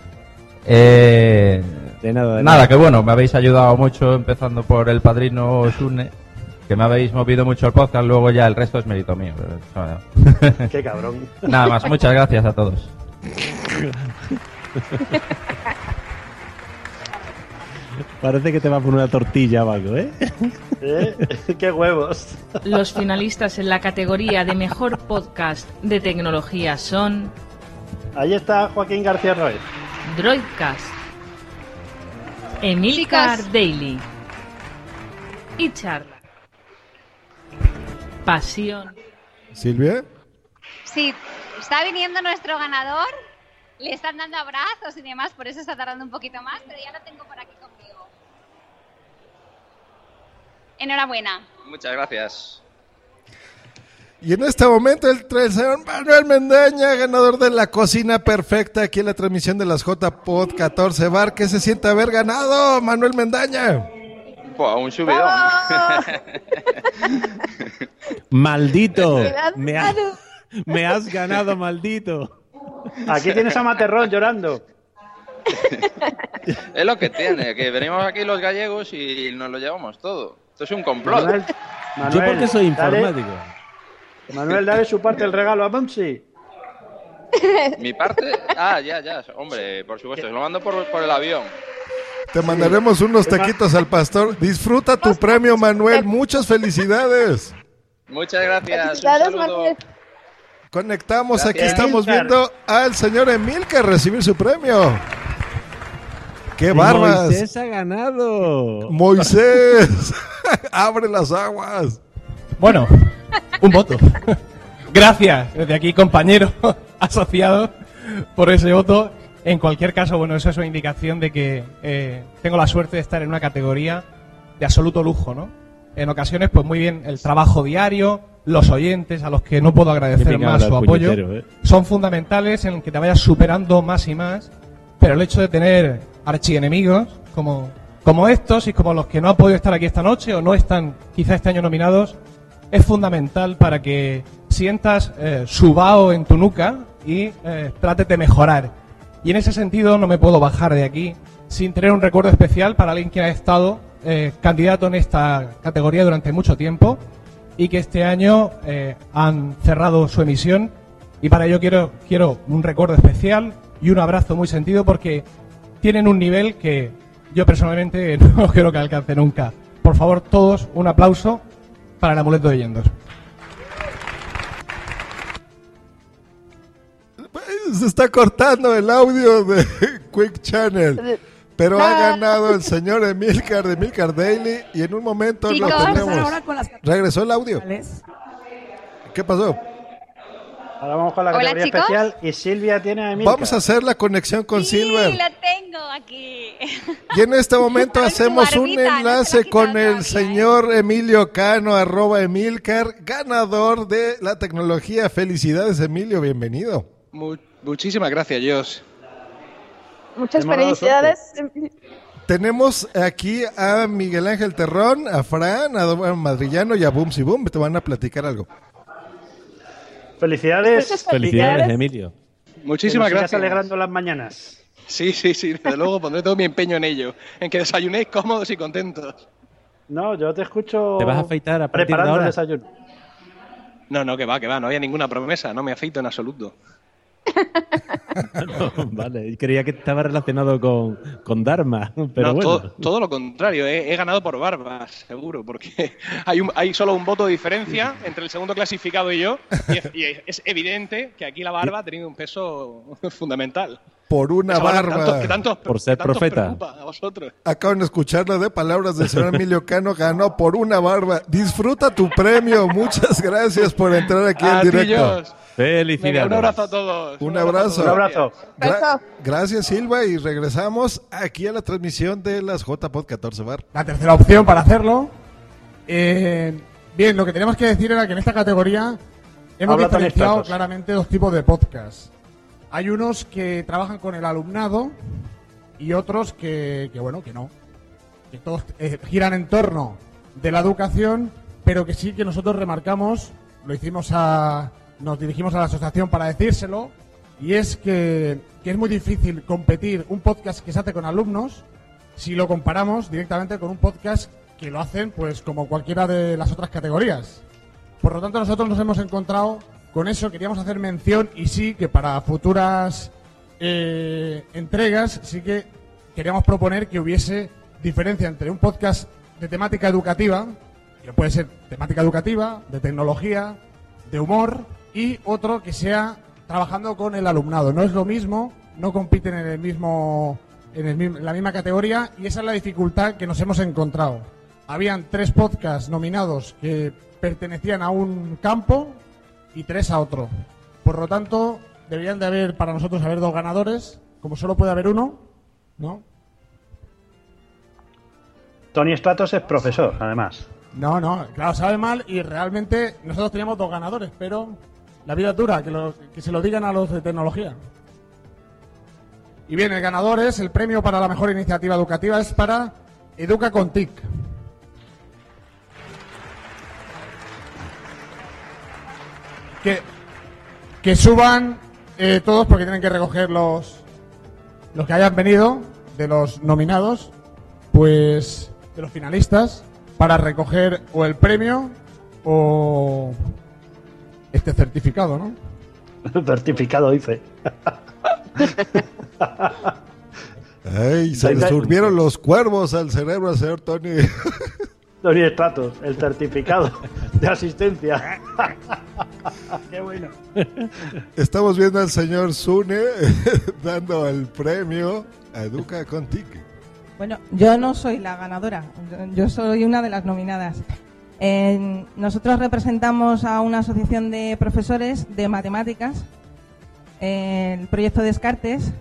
S23: Eh,
S7: De nada, de
S23: nada,
S7: nada.
S23: que bueno, me habéis ayudado mucho, empezando por el padrino Osune, que me habéis movido mucho el podcast, luego ya el resto es mérito mío. pero (laughs)
S4: Qué cabrón. (laughs)
S23: Nada más, muchas gracias a todos. (laughs)
S7: Parece que te va a poner una tortilla o algo, ¿eh?
S4: ¿Eh? Qué huevos.
S13: Los finalistas en la categoría de mejor podcast de tecnología son
S4: Ahí está Joaquín García Roy.
S13: Droidcast, Emilcar. Daily y Charla. Pasión.
S5: Silvia.
S11: Sí, está viniendo nuestro ganador. Le están dando abrazos y demás, por eso está tardando un poquito más, pero ya lo tengo por aquí conmigo. Enhorabuena.
S31: Muchas gracias.
S5: Y en este momento el, el señor Manuel Mendaña, ganador de la cocina perfecta aquí en la transmisión de las JPod 14 Bar. ¿Qué se siente haber ganado, Manuel Mendaña?
S31: Buah, un subidón. (laughs)
S7: Maldito. Me, ha- me has ganado, maldito.
S4: Aquí tienes a Materrón llorando.
S31: es lo que tiene, que venimos aquí los gallegos y nos lo llevamos todo. Esto es un complot.
S4: Manuel,
S7: Yo porque soy
S4: dale-
S7: informático.
S4: Manuel, dale su parte del regalo a Monsi. (laughs)
S31: Mi parte. Ah, ya, ya. Hombre, por supuesto. Lo mando por, por el avión.
S5: Te mandaremos unos taquitos al pastor. Disfruta tu premio, Manuel. Muchas felicidades.
S31: Muchas gracias. Un
S6: Felicidades,
S31: saludo.
S6: Manuel.
S5: Conectamos, aquí estamos viendo al señor Emilcar recibir su premio. ¡Qué barbas!
S7: Moisés ha ganado.
S5: Moisés, (laughs) abre las aguas.
S32: Bueno, un voto. Gracias desde aquí, compañero (laughs) asociado, por ese voto. En cualquier caso, bueno, eso es una indicación de que eh, tengo la suerte de estar en una categoría de absoluto lujo, ¿no? En ocasiones, pues muy bien, el trabajo diario, los oyentes, a los que no puedo agradecer más su apoyo,
S7: ¿eh?
S32: son fundamentales en que te vayas superando más y más. Pero el hecho de tener archienemigos como, como estos y como los que no han podido estar aquí esta noche o no están quizá este año nominados, es fundamental para que sientas eh, su vaho en tu nuca y eh, de mejorar. Y en ese sentido no me puedo bajar de aquí sin tener un recuerdo especial para alguien que ha estado eh, candidato en esta categoría durante mucho tiempo y que este año eh, han cerrado su emisión y para ello quiero, quiero un recuerdo especial y un abrazo muy sentido porque tienen un nivel que yo personalmente (laughs) no creo que alcance nunca. Por favor, todos un aplauso para el amuleto de Yendos.
S5: Se está cortando el audio de (laughs) Quick Channel. Pero ha ganado el señor Emilcar de Emilcar Daily y en un momento
S2: Chicos,
S5: lo tenemos.
S2: ahora con las
S5: ¿Regresó el audio? ¿Qué pasó?
S4: Ahora vamos con la
S11: Hola,
S4: categoría
S11: chicos.
S4: especial y Silvia tiene a Emilcar.
S5: Vamos a hacer la conexión con Silver.
S11: Sí, la tengo aquí. (laughs)
S5: Y en este momento (laughs) hacemos un
S11: no
S5: enlace con el señor Emilio Cano, arroba Emilcar, ganador de la tecnología. Felicidades, Emilio, bienvenido.
S33: Mu- muchísimas gracias, Jos.
S6: Muchas felicidades.
S5: Tenemos aquí a Miguel Ángel Terrón, a Fran, a Madrillano y a Boom y Boom. Te van a platicar algo.
S4: Felicidades.
S7: Felicidades, Emilio.
S33: Muchísimas gracias.
S4: alegrando las mañanas.
S33: Sí, sí, sí, desde luego pondré todo mi empeño en ello, en que desayunéis cómodos y contentos.
S4: No, yo te escucho.
S7: Te vas a afeitar a de
S4: preparando
S7: ahora.
S4: el desayuno.
S33: No, no, que va, que va, no había ninguna promesa, no me afeito en absoluto.
S7: No, (laughs) vale, creía que estaba relacionado con, con Dharma, (laughs) pero
S33: no,
S7: bueno.
S33: todo, todo lo contrario, he, he ganado por barbas, seguro, porque (laughs) hay, un- hay solo un voto de diferencia entre el segundo clasificado y yo, y es, y es evidente que aquí la barba ha tenido un peso fundamental.
S5: Por una
S33: Esa barba que
S5: barba.
S33: tanto- que tanto os-
S7: Por ser
S33: que
S7: profeta.
S33: preocupa a vosotros.
S5: Acaban de escucharlo de palabras del señor Emilio Cano, ganó por una barba. Disfruta tu premio. Muchas gracias por entrar aquí
S33: A
S5: en directo.
S7: Felicidades.
S33: Un abrazo a todos.
S5: Un abrazo.
S33: Un abrazo.
S5: Gra- gracias, Silva. Y regresamos aquí a la transmisión de las JPod 14 Bar.
S28: La tercera opción para hacerlo. Eh, bien, lo que tenemos que decir era que en esta categoría hemos
S4: Habla
S28: diferenciado claramente dos tipos de podcast. Hay unos que trabajan con el alumnado y otros que, bueno, que no. Que todos eh, giran en torno de la educación, pero que sí que nosotros remarcamos, lo hicimos a, nos dirigimos a la asociación para decírselo, y es que, que es muy difícil competir un podcast que se hace con alumnos si lo comparamos directamente con un podcast que lo hacen pues como cualquiera de las otras categorías. Por lo tanto, nosotros nos hemos encontrado con eso, queríamos hacer mención y sí que para futuras eh, entregas sí que queríamos proponer que hubiese diferencia entre un podcast de temática educativa, que puede ser temática educativa, de tecnología, de humor, y otro que sea trabajando con el alumnado. No es lo mismo, no compiten en el mismo en, el en la misma categoría y esa es la dificultad que nos hemos encontrado. Habían tres podcasts nominados que pertenecían a un campo y tres a otro. Por lo tanto, deberían de haber para nosotros haber dos ganadores, como solo puede haber uno, ¿no?
S4: Tony Stratos es profesor, además.
S28: No, no, claro, sabe mal y realmente nosotros teníamos dos ganadores, pero la vida es dura, que, lo- que se lo digan a los de tecnología. Y bien, el ganador es, el premio para la mejor iniciativa educativa es para Educa con TIC. Que, que suban eh, todos porque tienen que recoger los, los que hayan venido de los nominados, pues de los finalistas, para recoger o el premio o este certificado, ¿no? (laughs)
S4: Certificado, dice.
S5: Se le subieron los cuervos al cerebro al señor Tony. (laughs)
S4: Tony Stratos, el certificado de asistencia. (laughs) Qué bueno.
S5: Estamos viendo al señor Sune (laughs) dando el premio a Educa con TIC.
S34: Bueno, yo no soy la ganadora, yo- soy una de las nominadas. En- nosotros representamos a una asociación de profesores de matemáticas, el proyecto Descartes,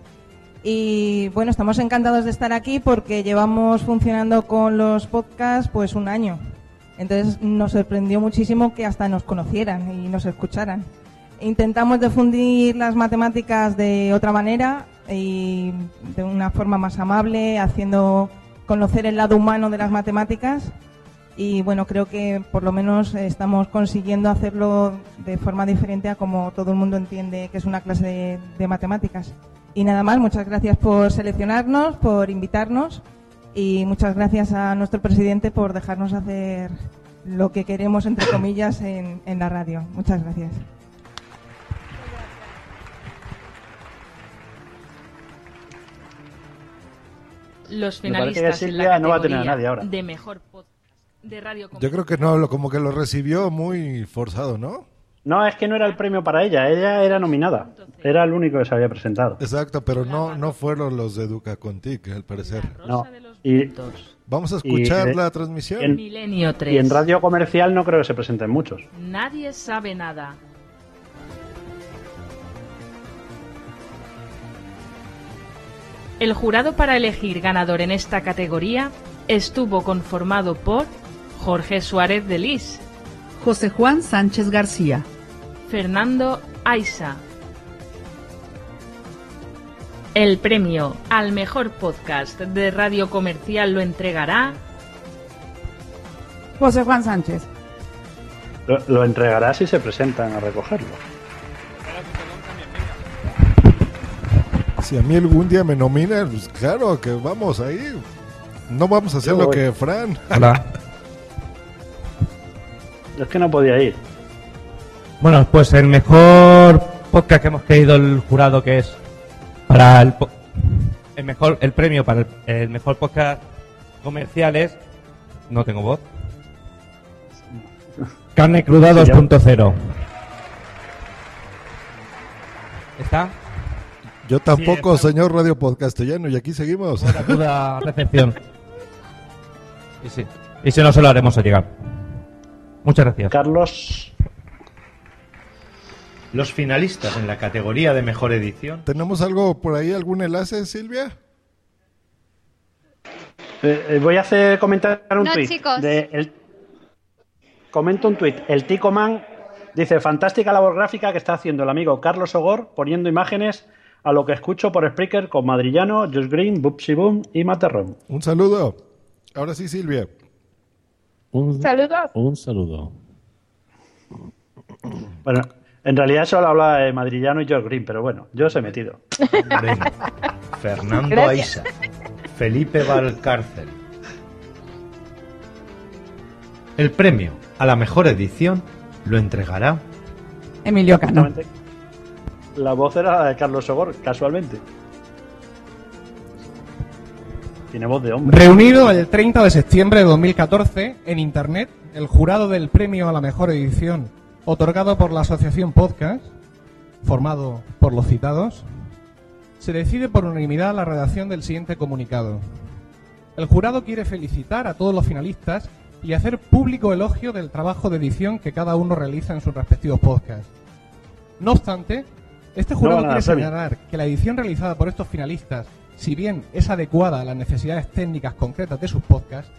S34: y bueno, estamos encantados de estar aquí porque llevamos funcionando con los podcasts pues un año. Entonces nos sorprendió muchísimo que hasta nos conocieran y nos escucharan. Intentamos difundir las matemáticas de otra manera y de una forma más amable, haciendo conocer el lado humano de las matemáticas. Y bueno, creo que por lo menos estamos consiguiendo hacerlo de forma diferente a como todo el mundo entiende que es una clase de, de matemáticas. Y nada más, muchas gracias por seleccionarnos, por invitarnos y muchas gracias a nuestro presidente por dejarnos hacer lo que queremos, entre (coughs) comillas, en, en la radio. Muchas gracias.
S13: Los finalistas en la
S4: Silvia no va a tener a nadie ahora.
S13: de mejor podcast de radio
S5: Yo creo que no, lo- como que lo recibió muy forzado, ¿no?
S4: No, es que no era el premio para ella, ella era nominada. Era el único que se había presentado.
S5: Exacto, pero no, no fueron los de Educa con TIC, al parecer.
S4: No. Y,
S5: Vamos a escuchar
S4: y,
S5: la transmisión.
S4: en-
S13: Milenio 3.
S4: Y en radio comercial no creo que se presenten muchos.
S13: Nadie sabe nada. El jurado para elegir ganador en esta categoría estuvo conformado por Jorge Suárez de Lis,
S35: José Juan Sánchez García,
S13: Fernando Aiza. El premio al mejor podcast de radio comercial lo entregará
S2: José Juan Sánchez.
S4: Lo, lo entregará si se presentan a recogerlo.
S5: Si a mí algún día me nominan, pues claro que vamos ahí. No vamos a hacer
S4: Yo
S5: lo
S4: voy.
S5: que Fran.
S4: Es que no podía ir.
S23: Bueno, pues el mejor podcast que hemos querido el jurado que es para el, po- el mejor el premio para el, el mejor podcast comercial es no tengo voz. Carne cruda
S4: Sí, ya.
S23: 2.0. ¿Está?
S5: Yo tampoco,
S23: Sí,
S5: señor Radio Podcastellano, y aquí seguimos.
S23: Buena cruda recepción. Y sí. Y si no se lo haremos a llegar. Muchas gracias.
S4: Carlos.
S16: Los finalistas en la categoría de mejor edición.
S5: ¿Tenemos algo por ahí, algún enlace, Silvia?
S4: Eh, eh, voy a hacer comentar un
S11: No,
S4: tuit.
S11: chicos.
S4: de el- Comento un tuit. El Tico Man dice, fantástica labor gráfica que está haciendo el amigo Carlos Ogor poniendo imágenes a lo que escucho por Spreaker con Madrillano, Josh Green, Bubsy Boom y Materrón.
S5: Un saludo. Ahora sí, Silvia.
S7: Un,
S6: Saludos.
S7: un saludo.
S4: Bueno, en realidad solo hablaba de Madrillano y Josh Green, pero bueno, yo os he metido.
S16: Fernando
S6: Gracias.
S16: Aiza. Felipe Valcárcel. El premio a la mejor edición lo entregará
S2: Emilio Cano.
S4: La voz era la de Carlos Ogor, casualmente. Tiene voz de hombre.
S28: Reunido el 30 de septiembre de 2014 en Internet, el jurado del premio a la mejor edición, otorgado por la Asociación Podcast, formado por los citados, se decide por unanimidad la redacción del siguiente comunicado. El jurado quiere felicitar a todos los finalistas y hacer público elogio del trabajo de edición que cada uno realiza en sus respectivos podcasts. No obstante, este jurado quiere señalar que la edición realizada por estos finalistas, si bien es adecuada a las necesidades técnicas concretas de sus podcasts,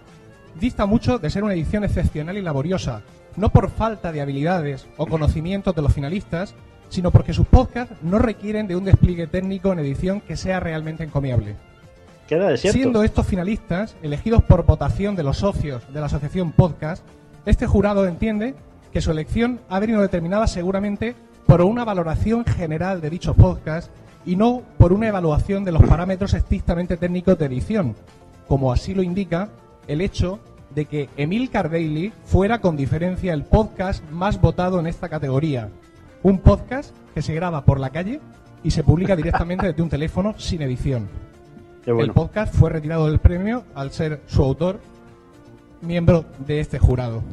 S32: dista mucho de ser una edición excepcional y laboriosa, no por falta de habilidades o conocimientos de los finalistas, sino porque sus podcasts no requieren de un despliegue técnico en edición que sea realmente encomiable.
S4: Queda desierto.
S32: Siendo estos finalistas elegidos por votación de los socios de la asociación Podcast, este jurado entiende que su elección ha venido determinada seguramente por una valoración general de dichos podcasts y no por una evaluación de los parámetros estrictamente técnicos de edición, como así lo indica el hecho de que Emil Daily fuera con diferencia el podcast más votado en esta categoría. Un podcast que se graba por la calle y se publica (laughs) directamente desde un teléfono sin edición.
S4: Bueno.
S32: El podcast fue retirado del premio al ser su autor miembro de este jurado.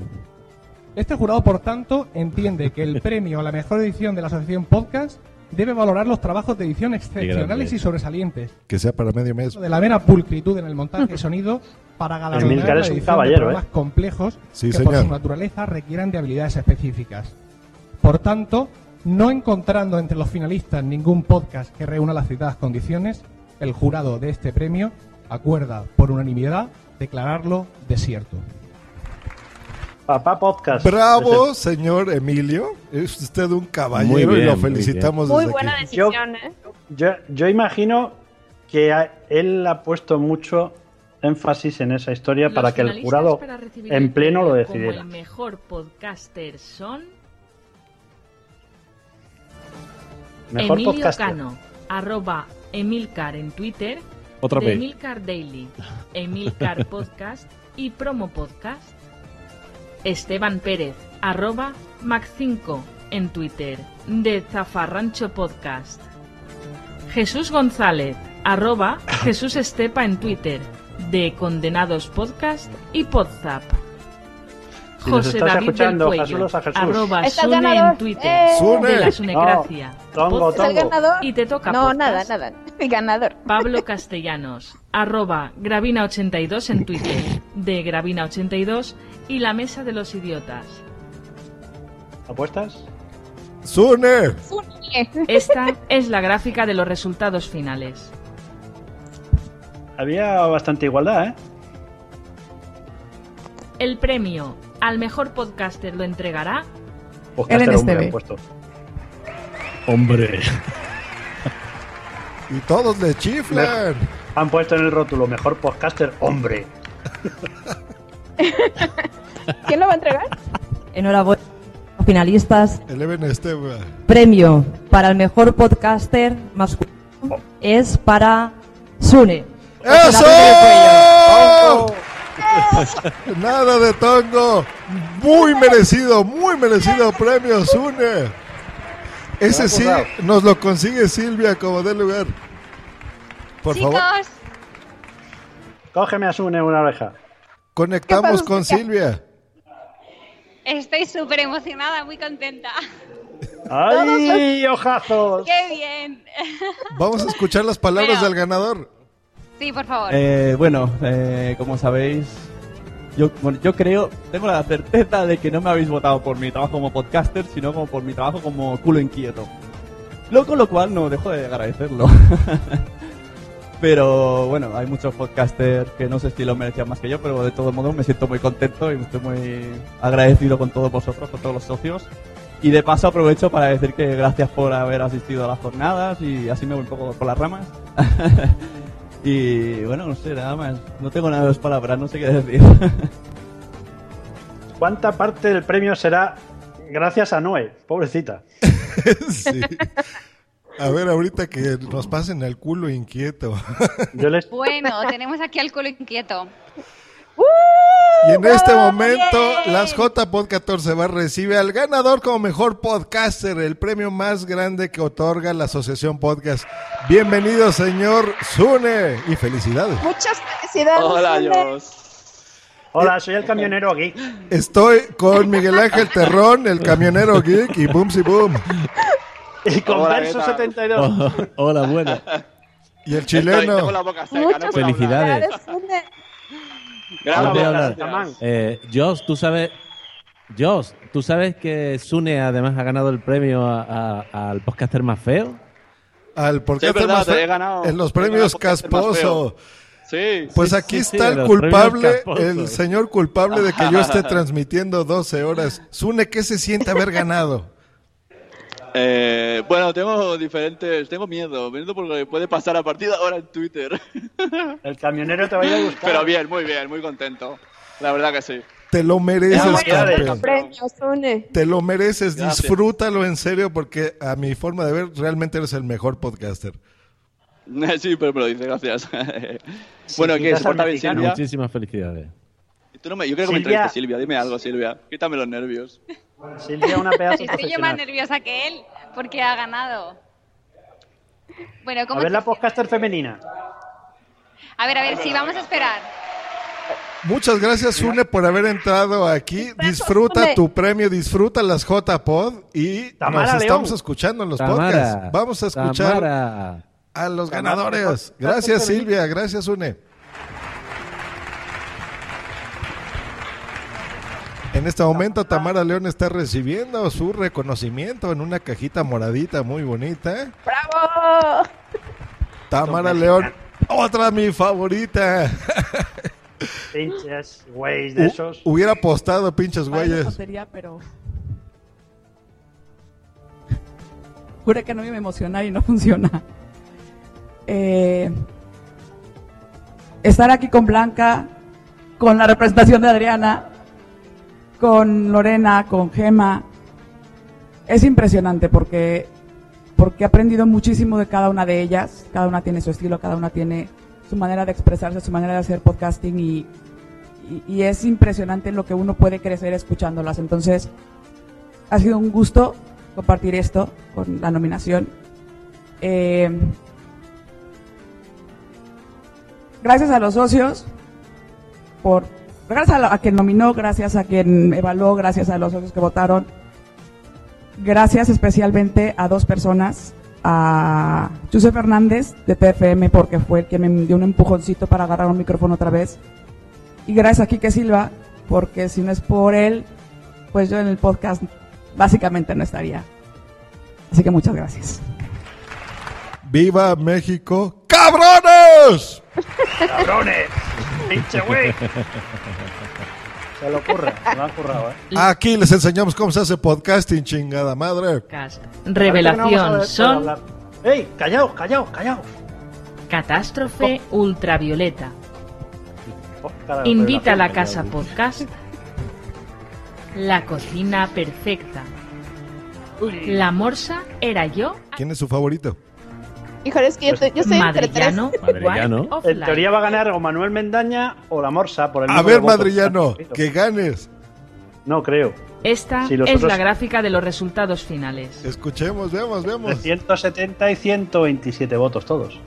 S32: Este jurado, por tanto, entiende que el premio a la mejor edición de la Asociación Podcast debe valorar los trabajos de edición excepcionales y sobresalientes,
S5: Que sea para medio mes.
S32: de la mera pulcritud en el montaje y sonido para galardonar la edición de programas
S5: ¿eh?
S32: complejos
S5: Sí,
S32: que por su naturaleza requieran de habilidades específicas. Por tanto, no encontrando entre los finalistas ningún podcast que reúna las citadas condiciones, el jurado de este premio acuerda por unanimidad declararlo desierto.
S4: Papá Podcast.
S5: Bravo,
S4: el-
S5: señor Emilio. Es usted un caballero
S4: Muy bien,
S5: y lo
S4: muy
S5: felicitamos
S6: Muy
S5: desde
S6: buena
S5: aquí.
S6: decisión, ¿eh?
S4: Yo, yo imagino que a- él ha puesto mucho énfasis en esa historia para que el jurado en pleno lo decidiera.
S13: Como el mejor podcaster son
S4: Mejor
S13: Emilio
S4: podcaster.
S13: Cano, arroba Emilcar en Twitter,
S7: Otra.
S13: Emilcar Daily, Emilcar Podcast y Promo Podcast. Esteban Pérez, arroba Mac5 en Twitter, de Zafarrancho Podcast. Jesús González, arroba Jesús Estepa en Twitter, de Condenados Podcast y Podzap.
S4: Si
S13: José
S4: estás
S13: David
S4: escuchando,
S13: del Cuello,
S4: a Jesús.
S13: arroba Sune
S6: ganador.
S13: en Twitter,
S6: ¡Eh! ¡Sune!
S13: de la Sunecracia.
S4: No, tongo.
S13: Y te toca
S6: No,
S13: podcast.
S6: nada, nada. El (laughs) ganador.
S13: Pablo (laughs) Castellanos, arroba Gravina82 en Twitter, de Gravina82 y la Mesa de los Idiotas.
S4: ¿Apuestas?
S5: ¡Sune!
S13: Esta es la gráfica de los resultados finales.
S4: Había bastante igualdad, ¿eh?
S13: El premio al mejor podcaster lo entregará
S4: Podcaster
S13: Ellen
S4: hombre han puesto.
S7: Hombre.
S5: Y todos le chiflan.
S4: Han puesto en el rótulo mejor podcaster hombre. (laughs)
S6: ¿Quién lo va a entregar?
S36: Enhorabuena, finalistas.
S5: Eleven Esteba.
S36: Premio para el mejor podcaster masculino es para Sune.
S5: ¡Eso! (laughs) Nada de tongo. Muy merecido, muy merecido premio, Sune. Ese sí nos lo consigue Silvia como de lugar. Por favor,
S4: Cógeme a Sune una oreja.
S5: Conectamos con Silvia.
S11: estoy súper emocionada, muy contenta.
S4: ¡Ay, ojazos!
S11: ¡Qué bien!
S5: Vamos a escuchar las palabras
S11: Bueno.
S5: del ganador.
S11: Sí, por favor.
S10: Eh, bueno, eh, como sabéis, yo, bueno, yo creo, tengo la certeza de que no me habéis votado por mi trabajo como podcaster, sino como por mi trabajo como culo inquieto. Lo, con lo cual no dejo de agradecerlo. (laughs) pero bueno, hay muchos podcasters que no sé si lo merecían más que yo, pero de todos modos me siento muy contento y estoy muy agradecido con todos vosotros, con todos los socios. Y de paso aprovecho para decir que gracias por haber asistido a las jornadas y así me voy un poco por las ramas. (laughs) y bueno, no sé, nada más. No tengo nada de las palabras, no sé qué decir. (laughs)
S4: ¿Cuánta parte del premio será gracias a Noé? Pobrecita. (laughs)
S5: Sí. A ver, ahorita que nos pasen el culo inquieto. (laughs)
S4: Yo les...
S11: Bueno, tenemos aquí al culo inquieto.
S5: Y en este momento, las JPod 14 va recibe al ganador como mejor podcaster, el premio más grande que otorga la Asociación Podcast. Bienvenido, señor Sune, y felicidades.
S6: Muchas felicidades.
S31: Hola. Dios.
S4: Hola, soy el camionero aquí.
S5: Estoy con Miguel Ángel Terrón, el camionero geek, y Boom Si Boom. (laughs)
S4: Y con
S31: Hola,
S4: verso
S31: ¿qué tal?
S4: 72.
S7: Oh, (laughs) hola, buena.
S5: Y el
S31: Estoy- tengo
S5: chileno.
S31: la boca seca,
S6: Muchas
S31: no puedo hablar.
S7: Felicidades.
S31: Gracias.
S7: Eh, Joss, tú sabes. Joss, ¿tú sabes que Sune además ha ganado el premio a- a- al podcaster más feo?
S5: Al
S31: Sí,
S5: podcaster
S31: verdad,
S5: más feo. En los premios Casposo.
S37: Sí.
S5: Pues
S37: sí,
S5: aquí
S37: sí, sí,
S5: está el culpable, el señor culpable de que yo esté (laughs) transmitiendo 12 horas. Sune, ¿qué se siente haber ganado?
S37: Eh, bueno, tengo diferentes, tengo miedo, miedo por lo que puede pasar a partir de ahora en Twitter. (laughs)
S4: El camionero te va a ir a buscar.
S37: Pero bien, muy bien, muy contento. La verdad que sí.
S5: Te lo mereces, campeón. Te lo mereces,
S37: Gracias.
S5: disfrútalo en serio porque a mi forma de ver realmente eres el mejor podcaster. (laughs)
S37: Sí, pero me lo dice, gracias. (laughs) bueno, ¿qué? ¿Se porta bien. Silvia?
S7: Muchísimas felicidades.
S37: Tú no me- yo creo que me
S7: Silvia-
S37: entrevistes, Silvia. Dime algo, Silvia. Quítame los nervios.
S4: Silvia, una pedazo
S11: Estoy yo más nerviosa que él porque ha ganado. Bueno,
S4: A
S11: ¿cómo
S4: ver
S11: te-
S4: la podcaster femenina.
S11: A ver, a ver, sí, vamos a esperar.
S5: Muchas gracias, Sune, por haber entrado aquí. Disfruta tu premio, disfruta las JPod y
S7: Tamara
S5: nos
S7: León.
S5: estamos escuchando en los
S7: Tamara,
S5: podcasts. Vamos a escuchar
S7: Tamara.
S5: a los ganadores. Gracias. Silvia. Gracias, Sune. En este momento, Tamara León está recibiendo su reconocimiento en una cajita moradita muy bonita.
S6: ¡Bravo!
S5: Tamara León, otra mi favorita.
S4: Pinches, güeyes de esos.
S5: Hu- Hubiera apostado, pinches güeyes.
S2: tontería, pero... Juré que no me iba a emocionar y no funciona. Eh, estar aquí con Blanca, con la representación de Adriana, con Lorena, con Gema, es impresionante porque, porque he aprendido muchísimo de cada una de ellas. Cada una tiene su estilo, cada una tiene su manera de expresarse, su manera de hacer podcasting y, y, es impresionante lo que uno puede crecer escuchándolas. Entonces, ha sido un gusto compartir esto con la nominación. Eh, gracias a los socios por gracias a, la- a quien nominó, gracias a quien evaluó, gracias a los socios que votaron. Gracias especialmente a dos personas, a José Fernández de TFM porque fue el que me dio un empujoncito para agarrar un micrófono otra vez. Y gracias a Quique Silva porque si no es por él, pues yo en el podcast básicamente no estaría. Así que muchas gracias.
S5: ¡Viva México! ¡Cabrones!
S4: ¡Cabrones! ¡Pinche güey! (laughs) Se lo ocurre, se lo han currado, ¿eh?
S5: Aquí les enseñamos cómo se hace podcasting, chingada madre.
S13: Revelación son
S4: ¡Ey! ¡Callaos, callaos, callaos!
S13: Catástrofe Ultravioleta. Invita a la casa podcast. La cocina perfecta. La morsa era yo.
S5: ¿Quién es su favorito?
S6: Híjole, es que yo, te- yo estoy entre tres.
S13: Madrillano. (laughs)
S7: Madrillano.
S4: En teoría va a ganar o Manuel Mendaña o la Morsa por el
S5: A ver, Madrillano,
S4: que
S5: ganes.
S4: No creo.
S13: Esta
S4: Si
S13: es
S4: otros-
S13: la gráfica de los resultados finales.
S5: Escuchemos, veamos, veamos.
S4: 170 y 127 votos todos.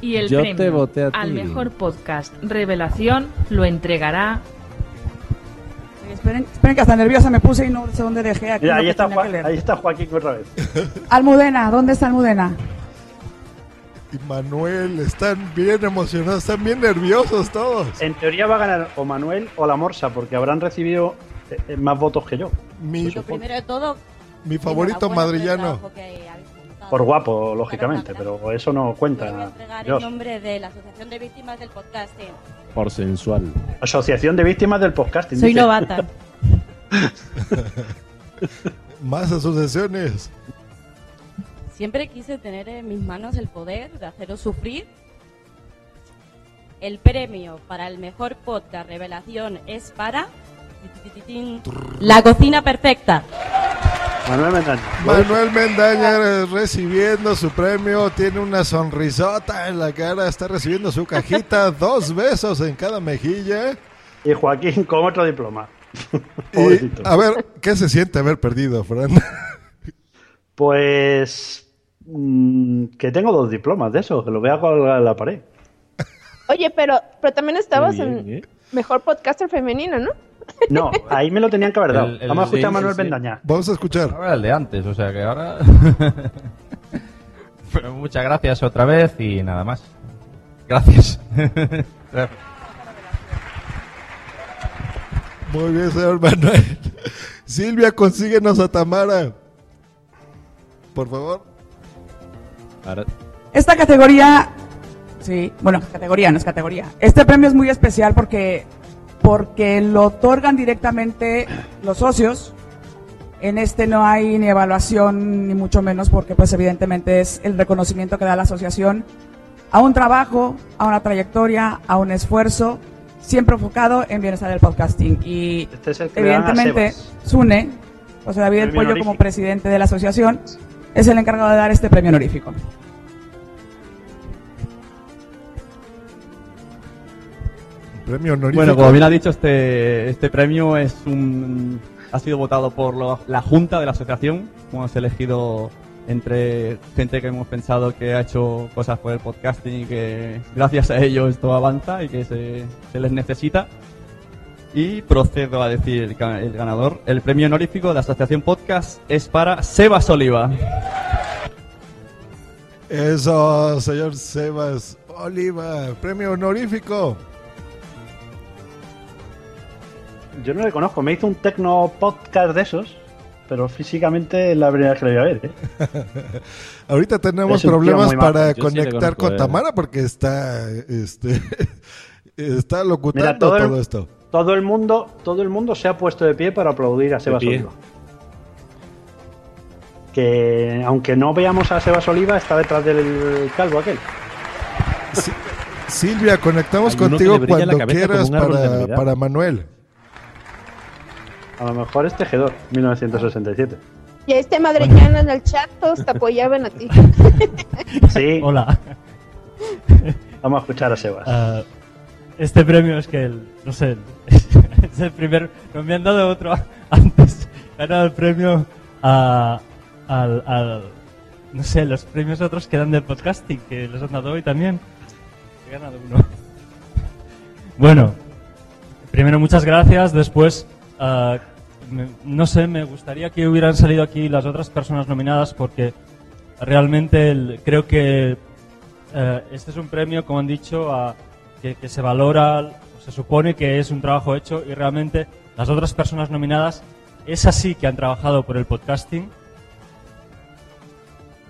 S13: Y el
S7: Yo te
S13: premio
S7: voté a
S13: al mejor podcast Revelación lo entregará
S2: Esperen, esperen que hasta nerviosa me puse y no sé dónde dejé aquí.
S4: Mira, ahí está, Juan- ahí está Joaquín otra vez.
S2: Almudena, ¿dónde está Almudena?
S5: Y Manuel, están bien emocionados, están bien nerviosos todos.
S4: En teoría va a ganar o Manuel o la Morsa porque habrán recibido eh, eh, más votos que yo.
S5: Mi,
S38: Lo primero de todo,
S5: mi favorito
S38: el
S5: madrillano.
S4: Por guapo, lógicamente, pero eso no
S38: Voy a
S4: cuenta.
S38: entregar
S4: Dios.
S38: en nombre de la Asociación de Víctimas del Podcasting.
S7: Por sensual.
S4: Asociación de Víctimas del Podcasting.
S38: Soy
S4: dice.
S38: novata. (laughs) (laughs)
S5: Más asociaciones.
S38: Siempre quise tener en mis manos el poder de haceros sufrir. El premio para el mejor podcast revelación es para La cocina perfecta.
S4: Manuel Mendaña.
S5: Manuel Mendaña recibiendo su premio, tiene una sonrisota en la cara, está recibiendo su cajita, (laughs) dos besos en cada mejilla.
S4: Y Joaquín con otro diploma. (laughs)
S5: Y, a ver, ¿qué se siente haber perdido, Fran?
S4: Pues. Mm, que tengo dos diplomas de eso, que lo voy a colgar en la pared.
S6: Oye, pero, pero también estabas
S4: bien,
S6: en
S4: ¿eh?
S6: mejor podcaster femenino, ¿no? (laughs)
S4: No, ahí me lo tenían que haber dado.
S23: El- el-
S4: Vamos a escuchar
S23: sí,
S4: a Manuel
S23: sí, sí.
S4: Bendaña.
S5: Vamos a escuchar.
S23: Ahora el de antes, o sea que ahora. (laughs) Pero muchas gracias otra vez y nada más. Gracias. (laughs)
S5: Muy bien, señor Manuel. Silvia, consíguenos a Tamara. Por favor.
S7: Ahora,
S2: Esta categoría Sí, bueno, categoría, no es categoría. Este premio es muy especial porque, porque lo otorgan directamente los socios. En este no hay ni evaluación, ni mucho menos, porque pues evidentemente es el reconocimiento que da la asociación a un trabajo, a una trayectoria, a un esfuerzo, siempre enfocado en bienestar del podcasting. Y
S4: Este es el
S2: evidentemente. Sune, José David
S4: Premio
S2: Pollo como presidente de la asociación, es el encargado de dar este premio honorífico.
S5: Premio honorífico.
S10: Bueno, como bien ha dicho, este, este premio es un, ha sido votado por lo- la Junta de la Asociación. Hemos elegido entre gente que hemos pensado que ha hecho cosas por el podcasting y que gracias a ello esto avanza y que se, se les necesita. Y procedo a decir el, ga- el ganador. El premio honorífico de la Asociación Podcast es para Sebas Oliva.
S5: Eso, señor Sebas Oliva, premio honorífico.
S4: Yo no le conozco, me hizo un tecno podcast de esos, pero físicamente es la primera vez que lo voy a ver. ¿eh? (laughs)
S5: Ahorita tenemos problemas para
S4: Yo sí le
S5: conectar
S4: conozco,
S5: con
S4: eh.
S5: Tamara porque está, este, (laughs) está locutando
S4: Mira, todo,
S5: todo,
S4: el,
S5: esto.
S4: Todo el mundo, todo el mundo se ha puesto de pie para aplaudir a Sebas. Oliva. Que aunque no veamos a Sebas Oliva, está detrás del calvo aquel.
S5: Silvia, conectamos contigo cuando quieras para, Manuel.
S4: A lo mejor es tejedor, 1967.
S6: Y ahí está Madreñana en el chat, todos te apoyaban a ti.
S4: Sí.
S39: Hola.
S4: Vamos a escuchar a Sebas.
S39: Ah, este premio es que, el- no sé, (laughs) es el primer... No me han dado otro (laughs) antes. Ganado el premio a, al, No sé, los premios otros que dan del podcasting, que los han dado hoy también. He ganado uno. (laughs) Bueno, primero muchas gracias, después... ah, me- no sé, me gustaría que hubieran salido aquí las otras personas nominadas porque realmente creo que eh, este es un premio, como han dicho, a- que, se valora, se supone que es un trabajo hecho y realmente las otras personas nominadas es así que han trabajado por el podcasting.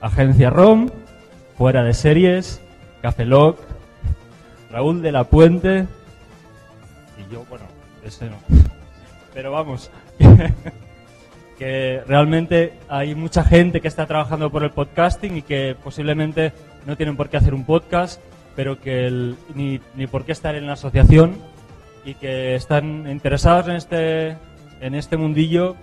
S39: Agencia ROM, Fuera de Series, Café Lock, Raúl de la Puente y yo, bueno, ese no. Pero vamos, (laughs) que realmente hay mucha gente que está trabajando por el podcasting y que posiblemente no tienen por qué hacer un podcast, pero que el- ni, ni por qué estar en la asociación y que están interesados en este, en este mundillo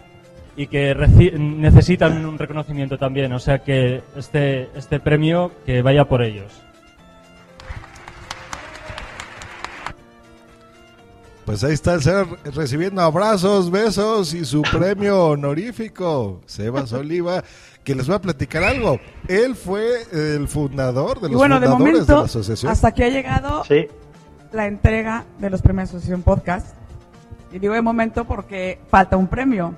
S39: y que necesitan un reconocimiento también. O sea que este, este premio que vaya por ellos.
S5: Pues ahí está el ser recibiendo abrazos, besos y su premio honorífico, Sebas (laughs) Oliva, que les va a platicar algo. Él fue el fundador de
S2: Y
S5: los
S2: bueno, de
S5: fundadores de,
S2: momento,
S5: la asociación.
S2: hasta aquí ha llegado la entrega de los premios Asociación Podcast. Y digo de momento porque falta un premio.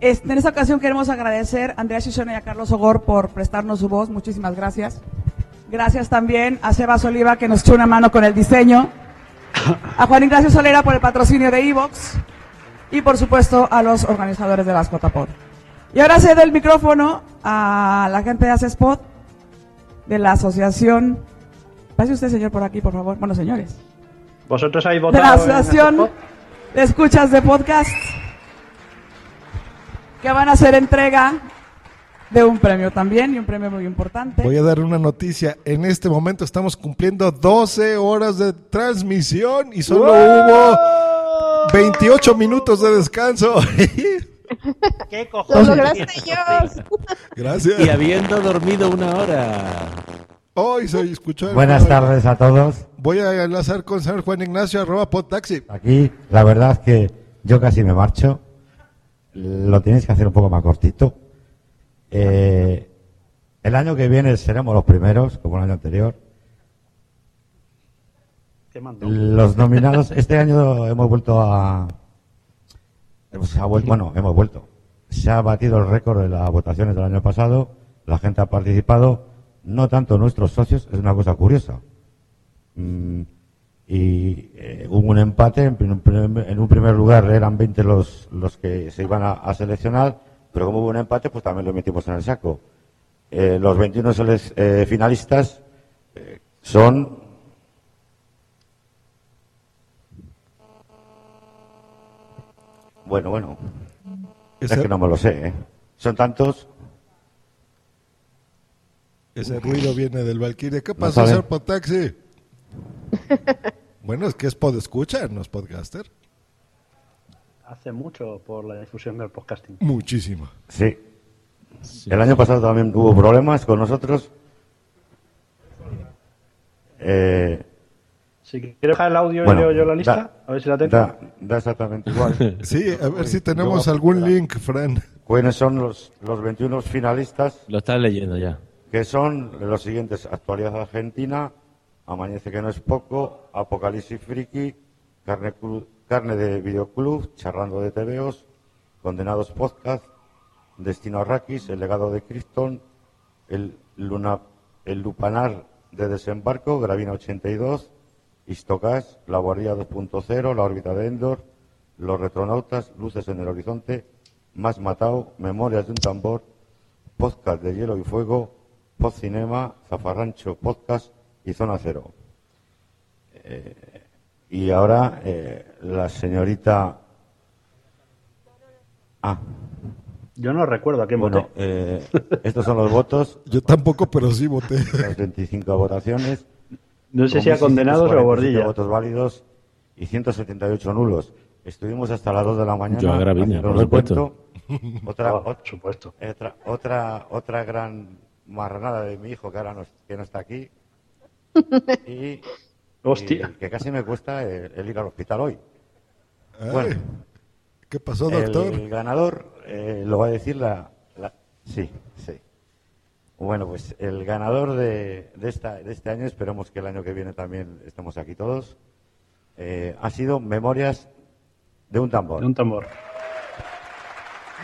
S2: Este, en esta ocasión queremos agradecer a Andrea Chichona y a Carlos Ogor por prestarnos su voz. Muchísimas gracias. Gracias también a Sebas Oliva que nos echó una mano con el diseño. A Juan Ignacio Solera por el patrocinio de Evox. Y por supuesto a los organizadores de las JPod. Y ahora cedo el micrófono a la gente de Acespot de la asociación. Pase usted, señor, por aquí, por favor. Bueno, señores.
S4: ¿Vosotros habéis
S2: De
S4: votado?
S2: la
S4: en
S2: asociación de escuchas de podcast que van a hacer entrega de un premio también y un premio muy importante.
S5: Voy a dar una noticia. En este momento estamos cumpliendo 12 horas de transmisión y solo hubo 28 minutos de descanso. (laughs)
S4: ¿Qué
S6: Lo lograste yo.
S5: Gracias.
S7: Y habiendo dormido una hora.
S5: Hoy soy escuchar.
S40: Buenas tardes a todos.
S5: Voy a enlazar con señor Juan Ignacio, arroba podtaxi.
S40: Aquí, la verdad es que yo casi me marcho. Lo tienes que hacer un poco más cortito. Eh, el año que viene seremos los primeros, como el año anterior.
S4: ¿Qué mandó?
S40: Los nominados, este año hemos vuelto a. bueno, hemos vuelto. Se ha batido el récord de las votaciones del año pasado. La gente ha participado. No tanto nuestros socios, es una cosa curiosa. Mm, y eh, hubo un empate. En, un primer lugar eran 20 los, los que se iban a, seleccionar, pero como hubo un empate, pues también lo metimos en el saco. Eh, los 21 seles- eh, finalistas Eh, son bueno, bueno. Es que no me lo sé, ¿eh? Son tantos.
S5: Ese ruido viene del Valkyrie. ¿Qué
S40: No
S5: pasó,
S40: sabe.
S5: señor Potaxi? (laughs) bueno, es que es pod escucha, no es podcaster.
S4: Hace mucho por la difusión del podcasting.
S5: Muchísimo.
S40: Sí. El año pasado también hubo problemas con nosotros. Eh,
S4: Si quieres dejar el audio y
S40: Bueno,
S4: leo yo la lista,
S40: da-
S4: a ver si la tengo.
S40: Da, da exactamente igual. (laughs)
S5: Sí, a ver si tenemos algún link, Fran.
S40: ¿Cuáles son los, los 21 finalistas?
S7: Lo estás leyendo ya.
S40: Que son los siguientes: Actualidad Argentina, Amanece que no es poco, Apocalipsis Friki, Carne, Cru- Carne de Videoclub, Charrando de TVOs, Condenados Podcast, Destino Arrakis, El legado de Criston, el, Luna, el Lupanar de Desembarco, Gravina 82, Istocas, La Guardia 2.0, La órbita de Endor, Los Retronautas, Luces en el Horizonte, Más Matao, Memorias de un Tambor, Podcast de Hielo y Fuego, Post Cinema, Zafarrancho Podcast y Zona Cero. Eh, y ahora eh, la señorita... Ah,
S4: Yo no recuerdo a quién
S40: bueno,
S4: voté.
S40: eh, estos son los votos. (laughs)
S5: Yo tampoco, pero sí voté.
S40: Las 25 votaciones.
S4: No sé si a
S40: Con
S4: condenados o a
S40: 1.647
S4: Bordilla.
S40: votos válidos y 178 nulos. Estuvimos hasta las 2 de la mañana
S7: Yo a Gravina,
S40: haciendo
S7: por supuesto. (laughs)
S40: Otra,
S4: Oh, supuesto.
S40: otra, otra, otra gran marranada de mi hijo que ahora no, que no está aquí. (laughs) Y,
S4: Hostia.
S40: y que casi me cuesta el, el ir al hospital hoy.
S5: Ay,
S40: Bueno,
S5: ¿Qué pasó, doctor?
S40: el ganador eh, lo va a decir la, la- Sí, sí. Bueno, pues el ganador de, de, esta, de este año, esperemos que el año que viene también estemos aquí todos, eh, ha sido Memorias de un tambor.
S4: De un tambor.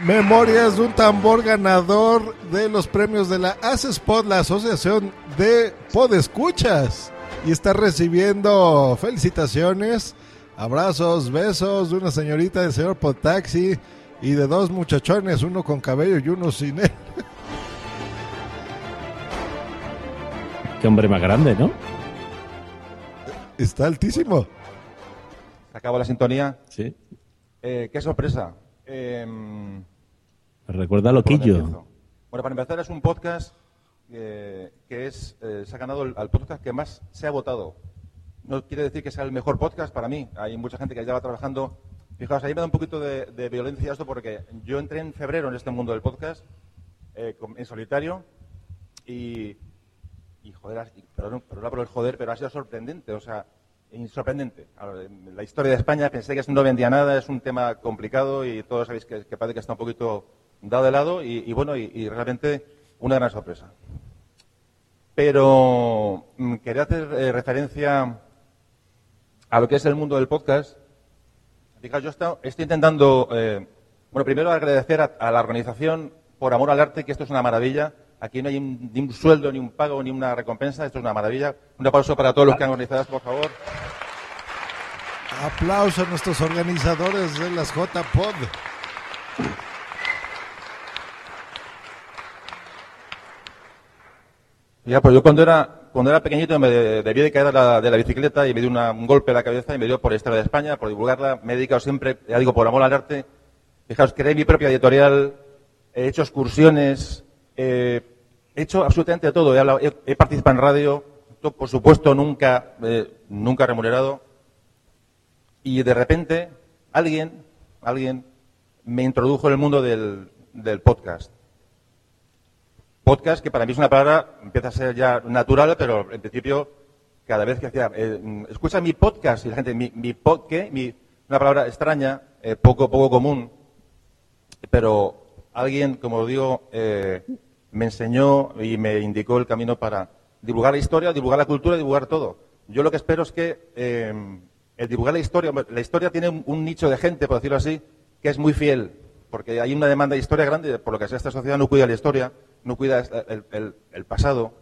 S5: Memorias de un tambor ganador de los premios de la ACESPOD, la Asociación de Podescuchas. Y está recibiendo felicitaciones, abrazos, besos de una señorita del señor Potaxi y de dos muchachones, uno con cabello y uno sin él.
S7: Qué hombre más grande, ¿no?
S5: Está altísimo.
S41: Se acabó la sintonía.
S7: Sí.
S41: Eh, qué sorpresa. Em,
S7: Me recuerda a
S41: ¿por dónde
S7: Loquillo.
S41: Bueno, para empezar es un podcast eh, que es eh, se ha ganado el, al podcast que más se ha votado. No quiere decir que sea el mejor podcast para mí. Hay mucha gente que ya va trabajando. Fijaos, ahí me da un poquito de, de violencia esto porque yo entré en febrero en este mundo del podcast eh, con- en solitario y, y joder, perdón, perdón por el joder, pero ha sido sorprendente, o sea, sorprendente. La historia de España pensé que no vendía nada, es un tema complicado y todos sabéis que, parece que está un poquito dado de lado y, bueno, y, realmente una gran sorpresa. Pero mm, quería hacer eh, referencia a lo que es el mundo del podcast. Fijaos, yo estoy, intentando, eh, bueno, primero agradecer a la organización por amor al arte, que esto es una maravilla. Aquí no hay un- ni un sueldo, ni un pago, ni una recompensa. Esto es una maravilla. Un aplauso para todos los que han organizado esto, por favor.
S5: Aplauso a nuestros organizadores de las JPod.
S41: Ya, pues yo cuando era, cuando era pequeñito me de- debí de caer de la, de la bicicleta y me dio una- un golpe en la cabeza y me dio por Historia de España, por divulgarla. Me he dedicado siempre, ya digo, por amor al arte. Fijaos, creé mi propia editorial, he hecho excursiones, eh, he hecho absolutamente todo. He, participado en radio, por supuesto nunca, eh, nunca remunerado. Y de repente alguien, alguien me introdujo en el mundo del, podcast. Podcast, que para mí es una palabra, empieza a ser ya natural, pero en principio, cada vez que hacía, eh, escucha mi podcast, y la gente, mi, mi una palabra extraña, poco, poco común, pero alguien, como digo, me enseñó y me indicó el camino para divulgar la historia, divulgar la cultura divulgar todo. Yo lo que espero es que eh, el divulgar la historia, la historia tiene un, nicho de gente, por decirlo así, que es muy fiel, porque hay una demanda de historia grande, por lo que sea, esta sociedad no cuida la historia, no cuida el, pasado.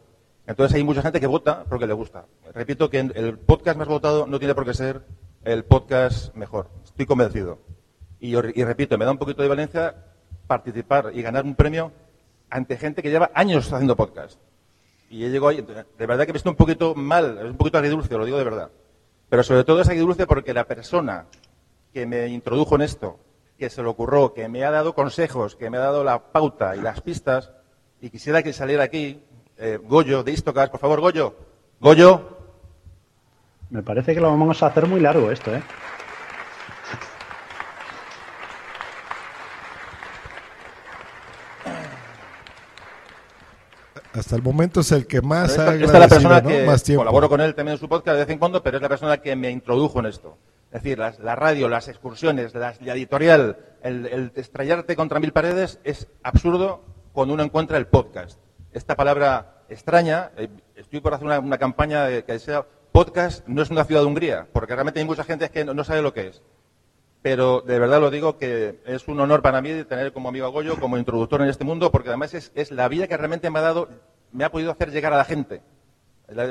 S41: Entonces hay mucha gente que vota porque le gusta. Repito que el podcast más votado no tiene por qué ser el podcast mejor. Estoy convencido. Y, y repito, me da un poquito de valencia participar y ganar un premio ante gente que lleva años haciendo podcast. Y he llegado ahí, de verdad que me estoy un poquito mal, un poquito agridulce, lo digo de verdad. Pero sobre todo es agridulce porque la persona que me introdujo en esto, que se le ocurrió, que me ha dado consejos, que me ha dado la pauta y las pistas, y quisiera que saliera aquí, eh, Goyo, de Istocas, por favor, Goyo. Goyo,
S4: Me parece que lo vamos a hacer muy largo esto, ¿eh?
S5: Hasta el momento es el que más ha
S41: esta es la persona
S5: agradecido, ¿no?
S41: que
S5: Más tiempo.
S41: colaboro con él también en su podcast de vez en cuando, pero es la persona que me introdujo en esto. Es decir, las- la radio, las excursiones, las- la editorial, el, el estrellarte contra mil paredes es absurdo cuando uno encuentra el podcast. Esta palabra extraña, eh, estoy por hacer una, una campaña de que sea podcast no es una ciudad de Hungría, porque realmente hay mucha gente que no, no sabe lo que es. Pero de verdad lo digo que es un honor para mí tener como amigo a Goyo como introductor en este mundo, porque además es, la vía que realmente me ha dado, me ha podido hacer llegar a la gente.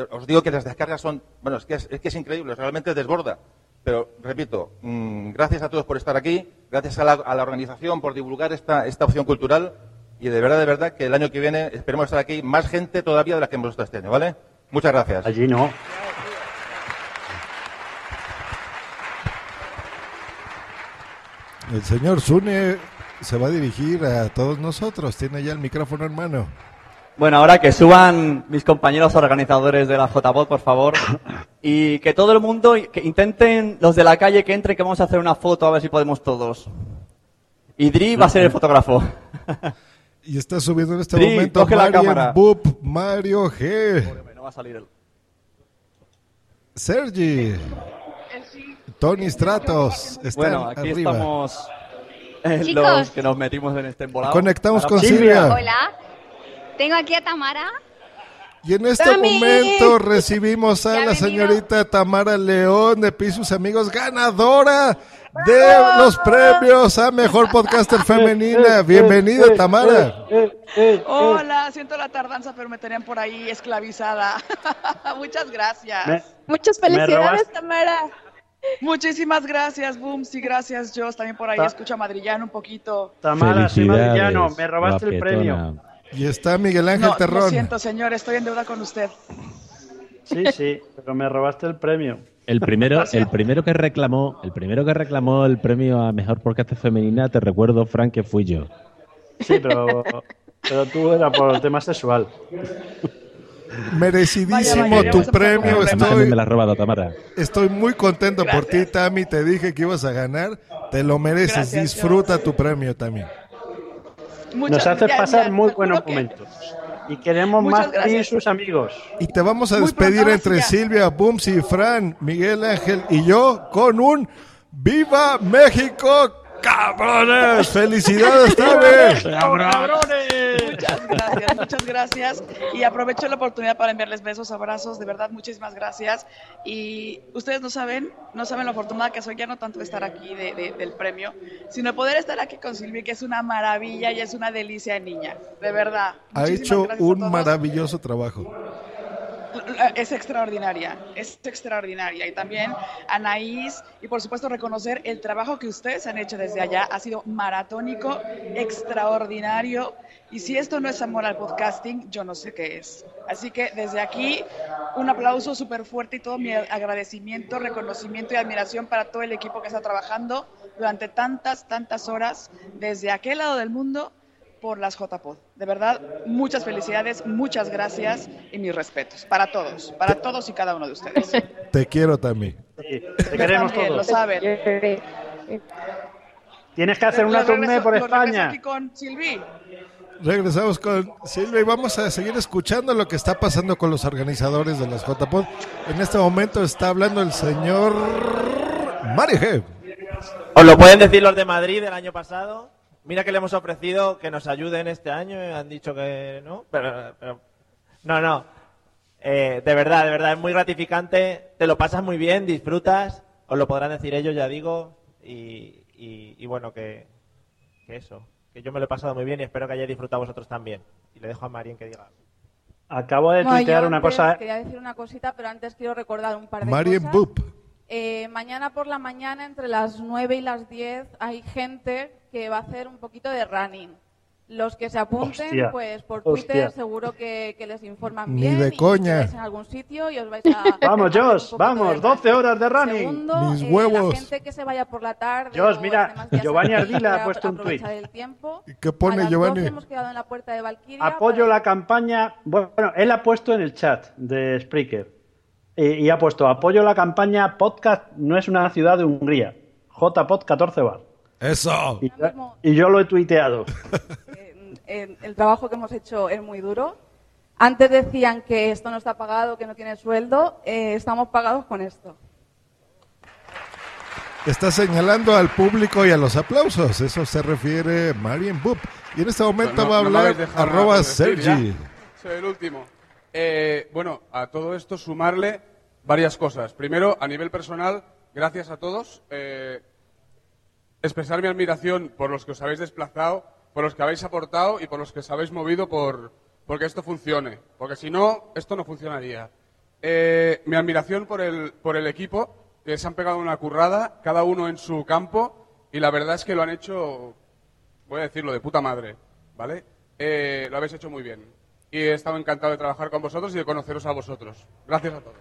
S41: Os digo que las descargas son, bueno, es que es, es increíble, realmente desborda. Pero, repito, mm, gracias a todos por estar aquí, gracias a la, a la organización por divulgar esta, esta opción cultural y de verdad, de verdad, que el año que viene esperemos estar aquí más gente todavía de la que hemos estado este año, ¿vale? Muchas gracias.
S4: Allí no.
S5: El señor Zune se va a dirigir a todos nosotros. Tiene ya el micrófono en mano.
S10: Bueno, ahora que suban mis compañeros organizadores de la JPod, por favor. Y que todo el mundo, que intenten, los de la calle que entren, que vamos a hacer una foto a ver si podemos todos. Y Dri va a ser el fotógrafo. (laughs)
S5: Y está subiendo en este
S10: Dri,
S5: momento
S10: coge la
S5: Mario
S10: cámara.
S5: Bup, Mario G.
S10: No va a salir el...
S5: Sergi. Tony Stratos. Están
S10: Bueno, aquí
S5: arriba.
S10: estamos eh,
S11: Chicos.
S10: los que nos metimos en este embolado.
S5: Conectamos con Silvia.
S11: Hola. Tengo aquí a Tamara.
S5: Y en este
S11: ¡Tami!
S5: momento recibimos a
S11: Ya
S5: la
S11: venido.
S5: señorita Tamara León de Pisos Amigos, ganadora de los premios a Mejor Podcaster Femenina. (laughs) Bienvenida, Tamara.
S39: Hola, siento la tardanza, pero me tenían por ahí esclavizada. (laughs) Muchas gracias.
S4: Me-
S6: Muchas
S4: me
S6: felicidades,
S4: robaste-
S6: Tamara.
S39: Muchísimas gracias, Boom. Sí, gracias. Yo también por ahí
S4: Ta-
S39: escucho a Madrillano un poquito.
S4: Tamara, soy madrillano, me robaste el premio.
S5: Y está Miguel Ángel
S39: No, lo siento, señor, estoy en deuda con usted.
S4: Sí, sí, pero me robaste el premio.
S7: El primero, el primero que reclamó, el primero que reclamó el premio a mejor podcast femenina, te recuerdo, Frank, que fui yo.
S4: Sí, pero, pero tú era por el tema sexual.
S5: Merecidísimo
S39: Vaya, vaya,
S5: tu premio.
S7: también
S5: Estoy,
S7: me la has robado, Tamara.
S5: estoy muy contento por ti, Tami. Te dije que ibas a ganar. Te lo mereces.
S39: Gracias,
S5: Disfruta tu premio, Tami.
S39: Muchas-
S4: Nos hace
S39: ya-
S4: pasar
S39: ya,
S4: muy buenos
S39: que-
S4: momentos. Y queremos
S39: Muchas
S4: más
S39: gracias.
S4: sus amigos.
S5: Y te vamos a
S39: Muy
S5: despedir
S39: pronto,
S5: entre. Silvia, Bums y Fran, Miguel Ángel y yo con un ¡Viva México, cabrones! ¡Felicidades, Tami!
S39: Muchas gracias, muchas gracias. Y aprovecho la oportunidad para enviarles besos, abrazos, de verdad, muchísimas gracias. Y ustedes no saben, no saben lo afortunada que soy, ya no tanto de estar aquí de- de- del premio, sino poder estar aquí con Silvia, que es una maravilla y es una delicia de niña, de verdad.
S5: Ha hecho un maravilloso trabajo.
S39: Es extraordinaria, es extraordinaria. Y también Anaís, y por supuesto reconocer el trabajo que ustedes han hecho desde allá. Ha sido maratónico, extraordinario. Y si esto no es amor al podcasting, yo no sé qué es. Así que desde aquí, un aplauso súper fuerte y todo mi agradecimiento, reconocimiento y admiración para todo el equipo que está trabajando durante tantas, tantas horas desde aquel lado del mundo por las JPod. De verdad, muchas felicidades, muchas gracias y mis respetos para todos, para todos y cada uno de ustedes. (laughs)
S5: Te quiero, Tami.
S4: Sí, te queremos
S39: También, lo
S4: todos.
S39: saben.
S4: Tienes que hacer una tournée por España.
S39: aquí con Silvi.
S5: Regresamos con Silvia y vamos a seguir escuchando lo que está pasando con los organizadores de las JPod. En este momento está hablando el señor Mario G.
S42: Os lo pueden decir los de Madrid del año pasado. Mira que le hemos ofrecido que nos ayuden este año y han dicho que no, pero, pero- no, no. Eh, de verdad, de verdad, es muy gratificante. Te lo pasas muy bien, disfrutas. Os lo podrán decir ellos, ya digo. Y, y- y bueno, que, que eso. Que yo me lo he pasado muy bien y espero que hayáis disfrutado vosotros también. Y le dejo a Marien que diga.
S4: Acabo de
S43: Bueno,
S4: tuitear una cosa.
S43: Quería decir una cosita, pero antes quiero recordar un par de
S5: Marien
S43: cosas.
S5: Boop.
S43: Eh, mañana por la mañana, entre las 9 y las 10, hay gente que va a hacer un poquito de running. Los que se apunten,
S4: Hostia,
S43: pues por Twitter
S4: hostia.
S43: seguro que, que les informan
S5: Ni
S43: bien.
S5: de
S43: y
S5: coña.
S43: estáis en algún sitio y os vais a... (laughs)
S4: Vamos, Josh, vamos,
S43: de
S4: 12 horas de running.
S43: Segundo,
S5: Mis
S43: eh,
S5: huevos.
S43: la gente que se vaya por la tarde.
S4: Josh, mira, Giovanni (laughs) Ardila ha puesto un tuit.
S43: el tiempo.
S5: ¿Qué pone
S43: a las
S5: Giovanni?
S43: 12 hemos quedado en la puerta de Valkyria.
S4: Apoyo la campaña. Bueno, él ha puesto en el chat de Spreaker. Y, y ha puesto: Apoyo la campaña Podcast no es una ciudad de Hungría. JPod 14 bar.
S5: Eso.
S4: Y, y yo lo he tuiteado. (laughs)
S43: Eh, el trabajo que hemos hecho es muy duro. Antes decían que esto no está pagado, que no tiene sueldo. Eh, estamos pagados con esto.
S5: Está señalando al público y a los aplausos. Eso se refiere Marian Boop. Y en este momento
S44: No,
S5: va a hablar arroba Sergi.
S44: Soy el último. Eh, bueno, a todo esto sumarle varias cosas. Primero, a nivel personal, gracias a todos. Eh, expresar mi admiración por los que os habéis desplazado, por los que habéis aportado y por los que os habéis movido por porque esto funcione. Porque si no, esto no funcionaría. Eh, mi admiración por el, por el equipo, que se han pegado una currada, cada uno en su campo, y la verdad es que lo han hecho, voy a decirlo, de puta madre, ¿vale? Lo habéis hecho muy bien. Y he estado encantado de trabajar con vosotros y de conoceros a vosotros. Gracias a todos.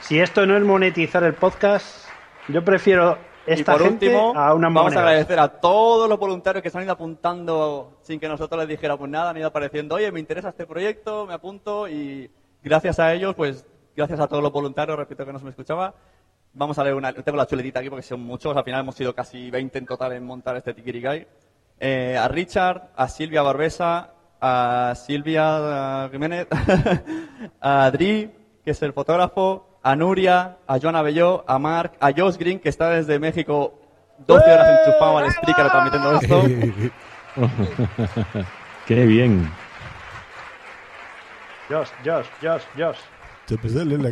S4: Si esto no es monetizar el podcast, yo prefiero esta
S10: y por
S4: gente
S10: último,
S4: a una
S10: vamos
S4: moneda.
S10: a agradecer a todos los voluntarios que se han ido apuntando sin que nosotros les dijéramos nada, han ido apareciendo, oye, me interesa este proyecto, me apunto y gracias a ellos, pues gracias a todos los voluntarios, repito que no se me escuchaba, vamos a leer una, tengo la chuletita aquí porque son muchos, al final hemos sido casi 20 en total en montar este Tikirikai. Eh, a Richard, a Silvia Barbesa, a Silvia eh, Jiménez, (laughs) a Adri, que es el fotógrafo, a Nuria, a Joana Belló, a Mark, a Josh Green, que está desde México 12 horas enchufado al speaker transmitiendo esto. (laughs)
S7: Qué bien.
S4: Josh, Josh, Josh, Josh.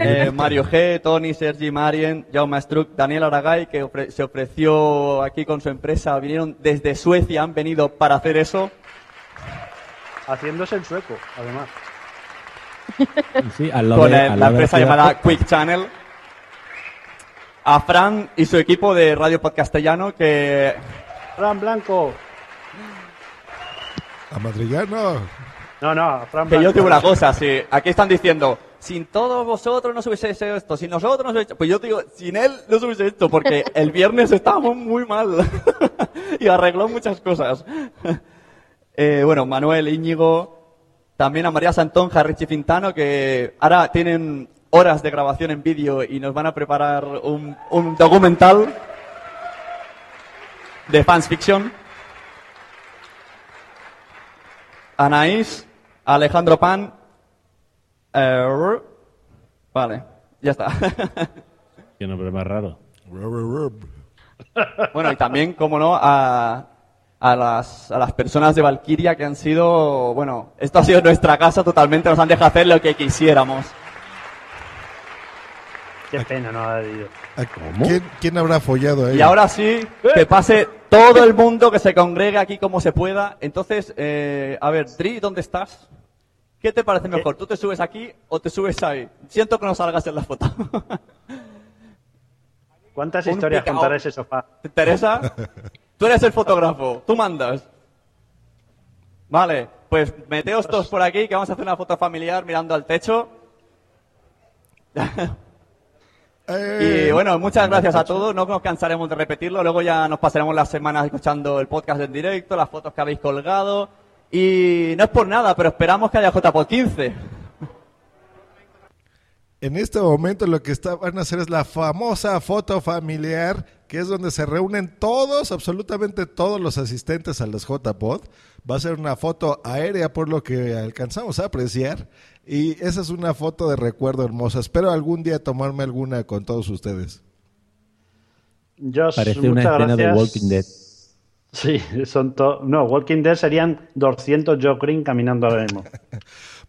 S10: Eh, Mario G, Tony, Sergi, Marien, Jaume Struck, Daniel Aragay, que ofre- se ofreció aquí con su empresa, vinieron desde Suecia, han venido para hacer eso.
S4: Haciéndose el sueco, además. (laughs)
S7: Sí, al lado
S10: con
S7: de- al
S10: la
S7: lado de
S10: empresa llamada. Quick Channel. A Fran y su equipo de Radio Podcastellano que...
S4: Fran Blanco.
S5: A Madrillano.
S4: No, no, Fran
S10: Que yo
S4: Blanco.
S10: digo una cosa, si aquí están diciendo, sin todos vosotros no se hubiese hecho esto, sin nosotros no se hubiese hecho... Pues yo te digo, sin él no se hubiese hecho, porque (laughs) el viernes estábamos muy mal (laughs) y arregló muchas cosas. (laughs) Eh, bueno, Manuel, Íñigo, también a María Santonja, Richie Fintano, que ahora tienen horas de grabación en vídeo y nos van a preparar un, un documental de fans fiction. Anaís, Alejandro Pan. Eh, vale, ya está. (laughs)
S7: Qué nombre más raro.
S10: bueno, y también, como no, a, a, las, a las personas de Valkyria que han sido, bueno, esto ha sido nuestra casa totalmente, nos han dejado hacer lo que quisiéramos.
S4: Qué pena no ha ido.
S5: ¿Quién, quién habrá follado ahí?
S10: Y ahora sí, que pase todo el mundo, que se congregue aquí como se pueda. Entonces, eh, a ver, Dri, ¿dónde estás? ¿Qué te parece mejor? ¿Tú te subes aquí o te subes ahí? Siento que no salgas en la foto. (laughs)
S4: ¿Cuántas
S10: Un
S4: historias
S10: picao.
S4: contará ese sofá?
S10: ¿Te interesa? Tú eres el fotógrafo, tú mandas. Vale, pues meteos todos por aquí que vamos a hacer una foto familiar mirando al techo. (laughs) Y bueno, muchas gracias a todos. No nos cansaremos de repetirlo. Luego ya nos pasaremos las semanas escuchando el podcast en directo, las fotos que habéis colgado. Y no es por nada, pero esperamos que haya JPod 15.
S5: En este momento lo que está- van a hacer es la famosa foto familiar, que es donde se reúnen todos, absolutamente todos los asistentes a las JPod. Va a ser una foto aérea por lo que alcanzamos a apreciar. Y esa es una foto de recuerdo hermosa. Espero algún día tomarme alguna con todos ustedes.
S4: Josh,
S7: Parece una escena de. Walking Dead.
S4: Sí, son to- No, Walking Dead serían 200 Joe Green caminando ahora mismo. (laughs)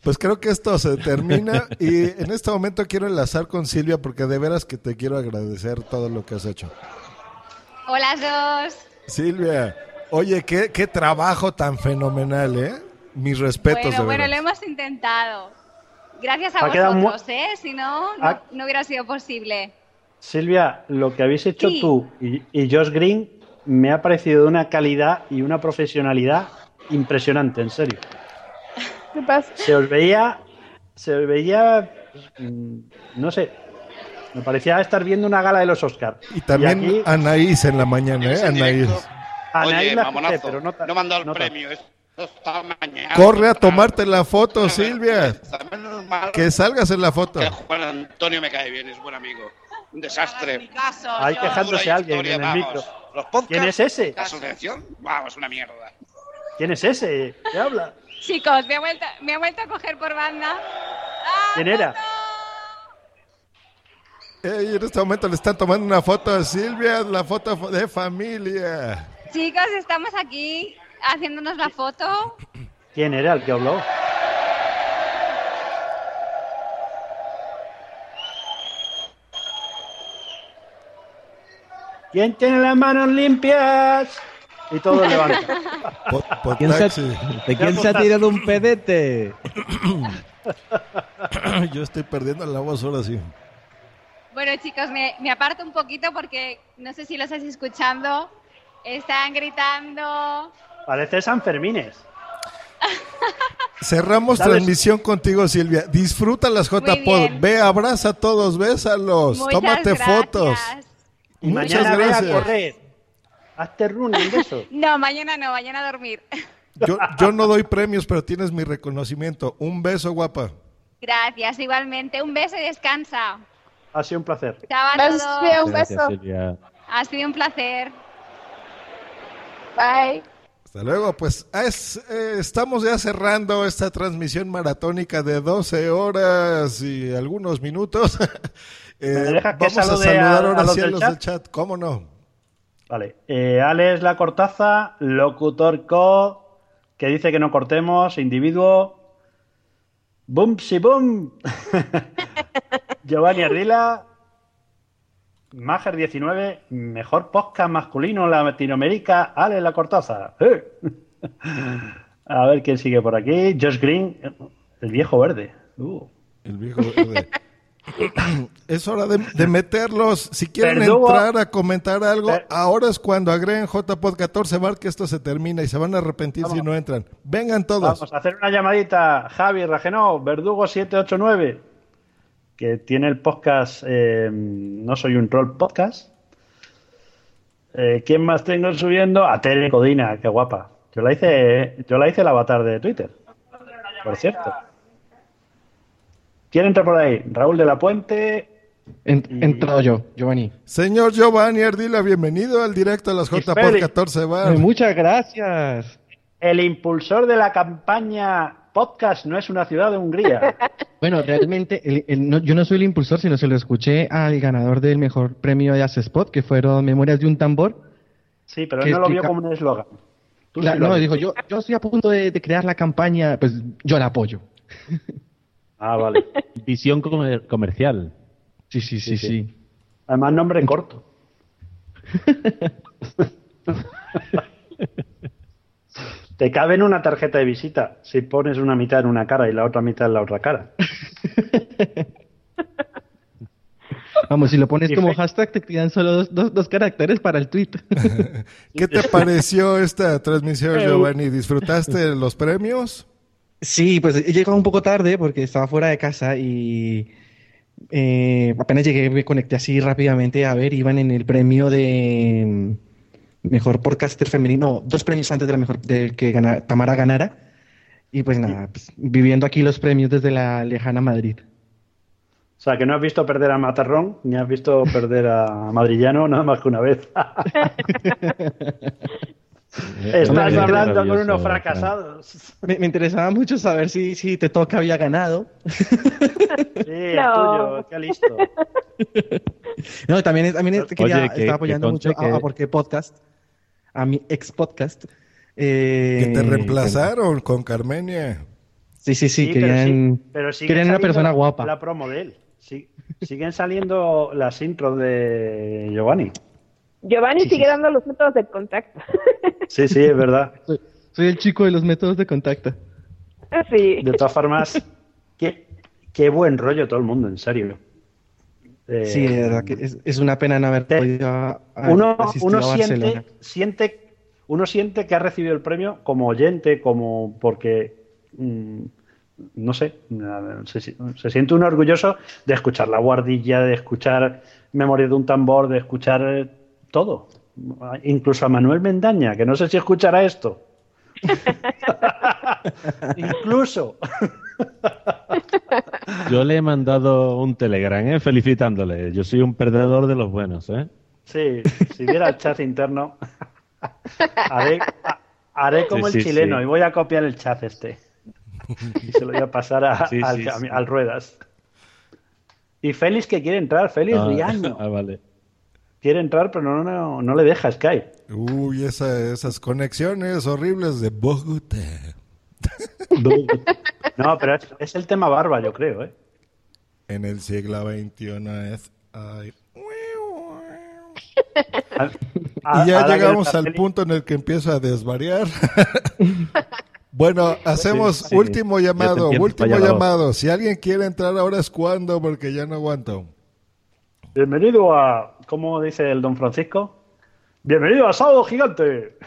S5: Pues creo que esto se termina y en este momento quiero enlazar con Silvia porque de veras que te quiero agradecer todo lo que has hecho.
S11: Hola, dos.
S5: Silvia, oye, qué, qué trabajo tan fenomenal, ¿eh? Mis respetos
S11: Bueno,
S5: de
S11: bueno, lo hemos intentado. Gracias a
S5: Ha
S11: vosotros, ¿eh? Si no, no,
S5: Ha-
S11: no hubiera sido posible.
S4: Silvia, lo que habéis hecho
S11: Sí.
S4: tú y, y Josh Green me ha parecido de una calidad y una profesionalidad impresionante, en serio.
S6: ¿Qué pasa?
S4: Se os veía, se os veía, mm, no sé, me parecía estar viendo una gala de los Oscars.
S5: Y también
S4: aquí-
S5: Anaís en la mañana, ¿eh? Anaís.
S4: Anaís
S45: Oye,
S4: la
S45: mamonazo,
S4: escuché, pero no
S45: no dado el
S4: no
S45: premio. Esto está mañana.
S5: Corre a tomarte la foto, Silvia. Que salgas en la foto.
S45: que Juan Antonio me cae bien, es buen amigo. Un desastre.
S4: Hay quejándose alguien en el micro.
S45: Los podcasts,
S4: ¿Quién es ese?
S45: La asociación, vamos, una mierda.
S4: ¿Quién es ese? ¿Qué habla?
S11: Chicos, me ha vuelto, me ha vuelto a coger por banda.
S4: ¿Quién era?
S5: Ey, en este momento le están tomando una foto a Silvia, la foto de familia.
S11: Chicos, estamos aquí haciéndonos la foto.
S4: ¿Quién era el que habló? ¿Quién tiene las manos limpias? Y todo (laughs) levanta.
S46: ¿Quién se- ¿De quién se ha tirado un pedete? (coughs)
S5: Yo estoy perdiendo la voz ahora sí.
S11: Bueno, chicos, me, me aparto un poquito porque no sé si lo estáis escuchando. Están gritando.
S4: Parece San Fermines. (laughs)
S5: Cerramos
S4: ¿Sabes?
S5: transmisión contigo, Silvia. Disfruta las JPod. Ve, abraza a todos, bésalos.
S11: Muchas
S5: Tómate
S11: gracias.
S5: fotos.
S4: Y
S5: Muchas
S4: mañana ve a
S5: gracias.
S4: correr. Hazte running de eso. (laughs)
S11: No, mañana no, mañana a dormir. (laughs)
S5: Yo, yo no doy premios, pero tienes mi reconocimiento. Un beso, guapa.
S11: Gracias, igualmente. Un beso y descansa.
S4: Ha sido un placer.
S11: Chao
S6: un beso.
S46: Silvia.
S11: Ha sido un placer.
S6: Bye.
S5: Hasta luego. Pues es, eh, estamos ya cerrando esta transmisión maratónica de 12 horas y algunos minutos. (laughs) Eh,
S4: ¿Me dejas que
S5: vamos a saludar ahora
S4: a los
S5: sí a
S4: del
S5: los
S4: chat?
S5: del chat. ¿Cómo no?
S4: Vale. Eh, Alex La Cortaza, locutor co, que dice que no cortemos, individuo. Boom, si boom. (laughs) Giovanni Ardila. Mager 19, mejor podcast masculino en Latinoamérica, Alex La Cortaza. ¡Eh! (laughs) A ver quién sigue por aquí. Josh Green, el viejo verde. Uh.
S5: El viejo verde. (laughs) (clears throat) Es hora de, de meterlos. Si quieren entrar a comentar algo, ahora es cuando agreguen JPod 14 bar que esto se termina y se van a arrepentir si no entran. Vengan todos.
S4: Vamos a hacer una llamadita. Javi Ragenó, Verdugo 789, que tiene el podcast eh, No Soy un Troll Podcast. Eh, ¿Quién más tengo subiendo? A Tere Codina, qué guapa. Yo la hice, yo la hice el avatar de Twitter. Por cierto. ¿Quién entra por ahí? Raúl de la Puente.
S47: Entro yo, Giovanni.
S5: Señor Giovanni Ardila, bienvenido al directo a las JPod
S4: Félix.
S5: 14 bar.
S47: Eh, Muchas gracias.
S4: El impulsor de la campaña Podcast no es una ciudad de Hungría. (laughs)
S47: Bueno, realmente el- el- no- yo no soy el impulsor, sino se lo escuché al ganador del mejor premio de Spot, que fueron Memorias de un tambor.
S4: Sí, pero él no lo vio como un eslogan. Sí
S47: no, dijo, yo, yo estoy a punto de, de crear la campaña, pues yo la apoyo. (laughs)
S4: Ah, vale. (laughs)
S7: Visión comer- comercial.
S47: Sí, sí, sí, sí.
S4: Además, nombre corto. (laughs) Te cabe en una tarjeta de visita si pones una mitad en una cara y la otra mitad en la otra cara. (laughs)
S47: Vamos, si lo pones como hashtag, te quedan solo dos, dos, dos caracteres para el tweet.
S5: ¿Qué te pareció esta transmisión, Giovanni? ¿Disfrutaste los premios?
S47: Sí, pues he llegado un poco tarde porque estaba fuera de casa y eh, apenas llegué, me conecté así rápidamente a ver, iban en el premio de mm, mejor podcaster femenino, dos premios antes de la mejor, del que gana- Tamara ganara. Y pues nada, pues, viviendo aquí los premios desde la lejana Madrid.
S4: O sea, que no has visto perder a Matarrón ni has visto perder a Madrillano nada más que una vez. (laughs) Estás
S47: Hombre,
S4: hablando con unos fracasados.
S47: Me, me interesaba mucho saber si, si Te Toca había ganado.
S4: Sí, es tuyo, qué listo.
S47: No, también, también quería,
S7: que-
S47: estaba apoyando
S7: que
S47: mucho a, a Porque Podcast, a mi ex podcast. eh,
S5: Que te reemplazaron con Carmenia.
S47: Sí, sí, sí,
S4: Sí, pero
S47: querían,
S4: sí, pero
S47: querían una persona guapa.
S4: La promo de él. Sí, siguen saliendo las intros de Giovanni.
S6: Giovanni sigue dando los métodos de contacto. (laughs)
S4: Sí, sí, es verdad.
S47: Soy, soy el chico de los métodos de contacto.
S6: Sí.
S4: De todas formas, qué, qué buen rollo todo el mundo, en serio. Eh,
S47: Sí, de verdad que es, es una pena no haber podido a- a-
S4: uno, siente, siente, uno siente que ha recibido el premio como oyente, como porque, mm, no sé, se, se siente uno orgulloso de escuchar La Guardilla, de escuchar Memoria de un tambor, de escuchar todo. Incluso a Manuel Mendaña, que no sé si escuchará esto. (laughs) Incluso.
S7: Yo le he mandado un telegram, ¿eh? felicitándole. Yo soy un perdedor de los buenos, ¿eh?
S4: Sí, si viera el chat interno, haré, ha- haré como
S7: Sí,
S4: el
S7: sí,
S4: chileno
S7: sí.
S4: y voy a copiar el chat este. Y se lo voy a pasar a- al, Ruedas. Y Félix que quiere entrar, Félix
S7: Ah,
S4: Riaño. (laughs)
S7: ah, vale.
S4: Quiere entrar, pero no, no, no le deja Skype.
S5: Uy, esa- esas conexiones horribles de Bogotá. (laughs)
S4: No, pero es, es el tema barba, yo creo, ¿eh?
S5: En el siglo XXI es... ay. Y ya llegamos al punto en el que empiezo a desvariar. (laughs) bueno, hacemos
S4: Sí, sí.
S5: último llamado, último llamado. Si alguien quiere entrar ahora es cuando, porque ya no aguanto.
S4: Bienvenido a, ¿cómo dice el don Francisco? Bienvenido a Sábado Gigante.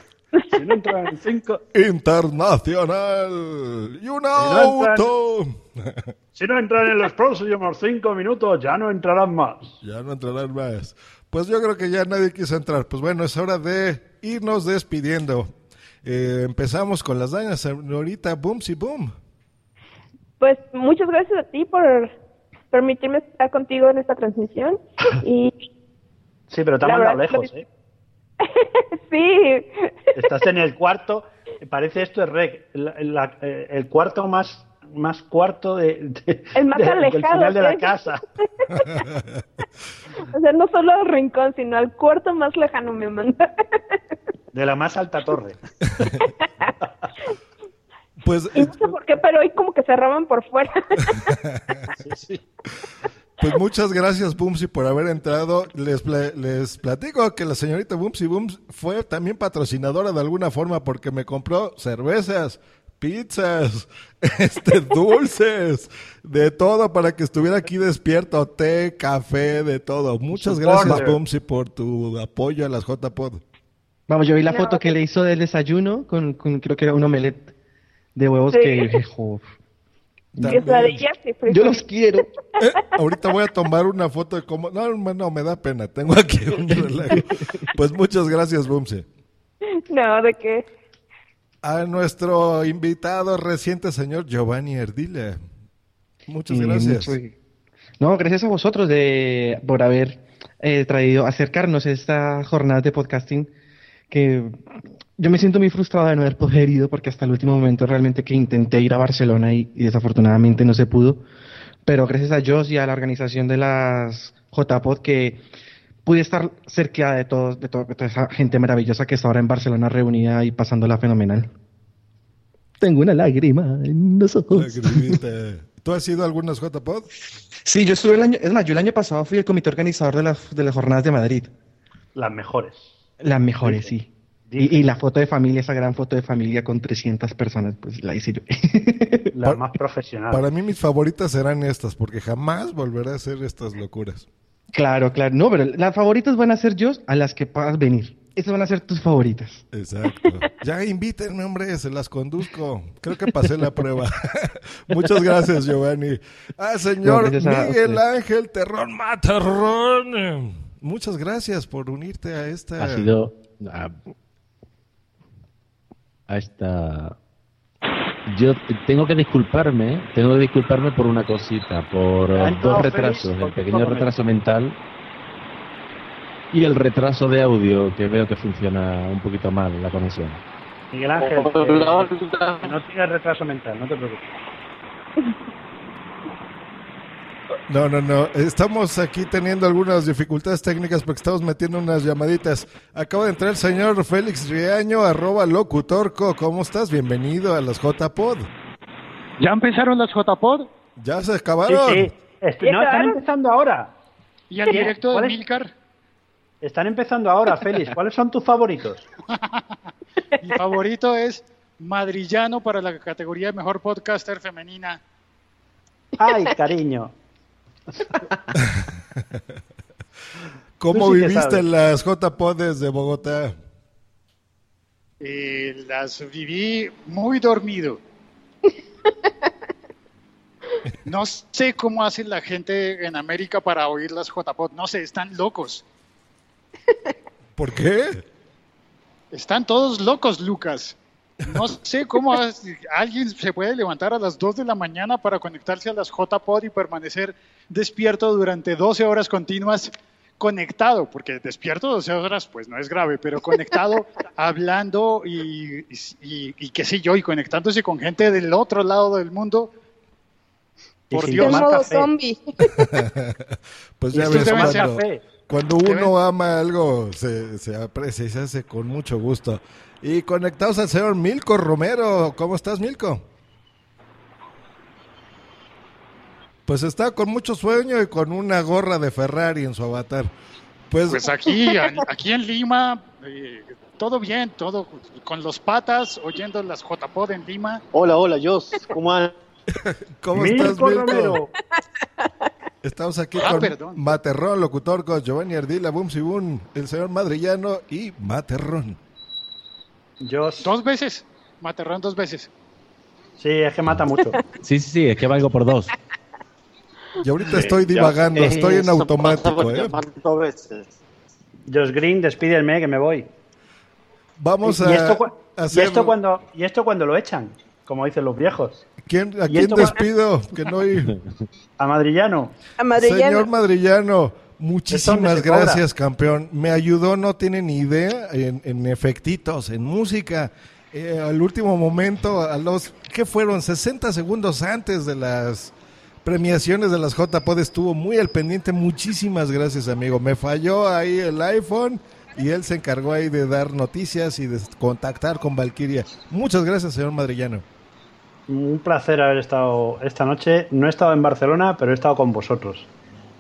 S4: Si no entra en cinco, (laughs)
S5: Internacional y un
S4: no entran-
S5: auto.
S4: si no entran (laughs) en los próximos cinco minutos, ya no entrarán más.
S5: Ya no entrarán más. Pues yo creo que ya nadie quiso entrar. Pues bueno, es hora de irnos despidiendo. Eh, empezamos con las dañas, señorita Boomsy Boom.
S6: Pues muchas gracias a ti por permitirme estar contigo en esta transmisión. (laughs) Y
S4: Sí, pero te ha mandado lejos, ¿eh? (laughs)
S6: sí,
S4: Estás en el cuarto, parece esto es rec, la- la- eh, el cuarto más más cuarto de, de-
S6: El más
S4: de- del
S6: alejado,
S4: final de la
S6: ¿sí?
S4: casa. (laughs)
S6: o sea, no solo al rincón, sino al cuarto más lejano me manda. (laughs)
S4: De la más alta torre.
S5: Pues,
S6: Y no sé por qué, pero hoy como que cerraban por fuera.
S5: Pues muchas gracias, Boomsy, por haber entrado. Les, pla- les platico que la señorita Boomsy Booms fue también patrocinadora de alguna forma porque me compró cervezas, pizzas, (laughs) este, dulces, de todo para que estuviera aquí despierto, té, café, de todo. Muchas gracias. Boomsy, por tu apoyo a las JPod.
S47: Vamos, yo vi la foto que le hizo del desayuno con, con creo que era un omelette de huevos
S6: Sí.
S47: que... jo,
S6: Quesadillas y
S47: yo los quiero. (laughs)
S5: Eh, ahorita voy a tomar una foto de cómo... No, no, me da pena. Tengo aquí (laughs) un relajo. Pues muchas gracias, Boomsy.
S6: No, de qué.
S5: A nuestro invitado reciente, señor Giovanni Erdila. Muchas
S47: Y
S5: gracias.
S47: mucho- No, gracias a vosotros de, por haber eh, traído, acercarnos a esta jornada de podcasting que yo me siento muy frustrado de no haber podido porque hasta el último momento realmente que intenté ir a Barcelona y, y desafortunadamente no se pudo. Pero gracias a Joss y a la organización de las JPod que pude estar cerca de, todos, de, to- de toda esa gente maravillosa que está ahora en Barcelona reunida y pasándola fenomenal. Tengo una lágrima en los ojos.
S5: Lagrimita. (laughs) ¿Tú has ido a algunas JPod?
S47: Sí, yo estuve el año, es más, yo el año pasado fui el comité organizador de las, de las jornadas de Madrid.
S4: Las mejores.
S47: Las mejores, sí. Y, y la foto de familia, esa gran foto de familia con 300 personas, pues la hice yo. (laughs)
S4: Las más profesionales.
S5: Para mí mis favoritas serán estas, porque jamás volveré a hacer estas locuras.
S47: claro, claro. No, pero las favoritas van a ser yo a las que puedas venir. Esas van a ser tus favoritas.
S5: Exacto. (laughs) Ya invítenme, hombre, se las conduzco. Creo que pasé la prueba. (laughs) Muchas gracias, Giovanni. Ah, señor
S47: No,
S5: Miguel. Ángel Terrón Matarrón. Muchas gracias por unirte a esta.
S7: Ha sido a, a esta. Yo tengo que disculparme, tengo que disculparme por una cosita, por
S4: entrado
S7: dos retrasos, el pequeño retraso mental y el retraso de audio que veo que funciona un poquito mal la conexión.
S4: Miguel Ángel, eh, no tienes retraso mental, no te preocupes. (laughs)
S5: No, no, no. Estamos aquí teniendo algunas dificultades técnicas porque estamos metiendo unas llamaditas. Acaba de entrar el señor Félix Riaño, arroba locutorco. ¿Cómo estás? Bienvenido a las JPod.
S48: ¿Ya empezaron las JPod?
S5: ¿Ya se acabaron?
S4: Sí, sí. Est- no, están empezando ahora.
S48: ¿Y el directo de. Milcar?
S4: Están empezando ahora, Félix. ¿Cuáles son tus favoritos? (laughs)
S48: Mi favorito es Madrillano para la categoría de Mejor Podcaster Femenina.
S4: Ay, cariño.
S5: ¿Cómo
S4: sí
S5: viviste las JPod desde Bogotá?
S48: Eh, las viví muy dormido. No sé cómo hace la gente en América para oír las JPod. No sé, están locos.
S5: ¿Por qué?
S48: Están todos locos, Lucas. No sé cómo alguien se puede levantar a las 2 de la mañana para conectarse a las JPod y permanecer despierto durante 12 horas continuas conectado, porque despierto 12 horas pues no es grave, pero conectado, (laughs) hablando y, y, y- y qué sé yo, y conectándose con gente del otro lado del mundo. Por Dios.
S4: tomar café.
S6: zombie. (laughs)
S5: Pues ya ves, cuando uno ama algo, se, se aprecia y se hace con mucho gusto. Y conectados al señor Milko Romero. ¿Cómo estás, Milko? Pues está con mucho sueño y con una gorra de Ferrari en su avatar. Pues,
S48: Pues aquí, aquí en Lima, eh, todo bien, todo con los patas, oyendo las JPod en Lima.
S49: Hola, hola, Jos, ¿cómo andas? (laughs)
S5: ¿Cómo
S48: Milko
S5: estás, Milko?
S48: Romero.
S5: Estamos aquí
S48: Ah,
S5: con
S48: perdón.
S5: Materrón, locutor con Giovanni Ardila, Boom Boom, el señor Madrillano y Materrón.
S48: Dos veces, Materrón dos veces.
S4: Sí, es que mata mucho. (laughs)
S7: Sí, sí, sí, es que valgo por dos.
S5: Y ahorita estoy divagando, estoy en automático, ¿eh?
S4: Josh Green, despídeme que me voy.
S5: Vamos
S4: y,
S5: a
S4: y esto, y cuando y esto cuando lo echan, como dicen los viejos.
S5: ¿Quién, ¿A
S4: ¿Y
S5: quién despido? Que no oí. (laughs)
S4: A Madrillano.
S6: A Madrillano.
S5: Señor Madrillano,
S4: ¿Esto
S5: muchísimas gracias, campeón. Me ayudó, no tienen ni idea, en, en efectitos, en música. Eh, al último momento, a los que fueron 60 segundos antes de las premiaciones de las JPod, estuvo muy al pendiente. Muchísimas gracias, amigo. Me falló ahí el iPhone y él se encargó ahí de dar noticias y de contactar con Valkyria. Muchas gracias, señor Madrillano.
S4: Un placer haber estado esta noche. No he estado en Barcelona, pero he estado con vosotros.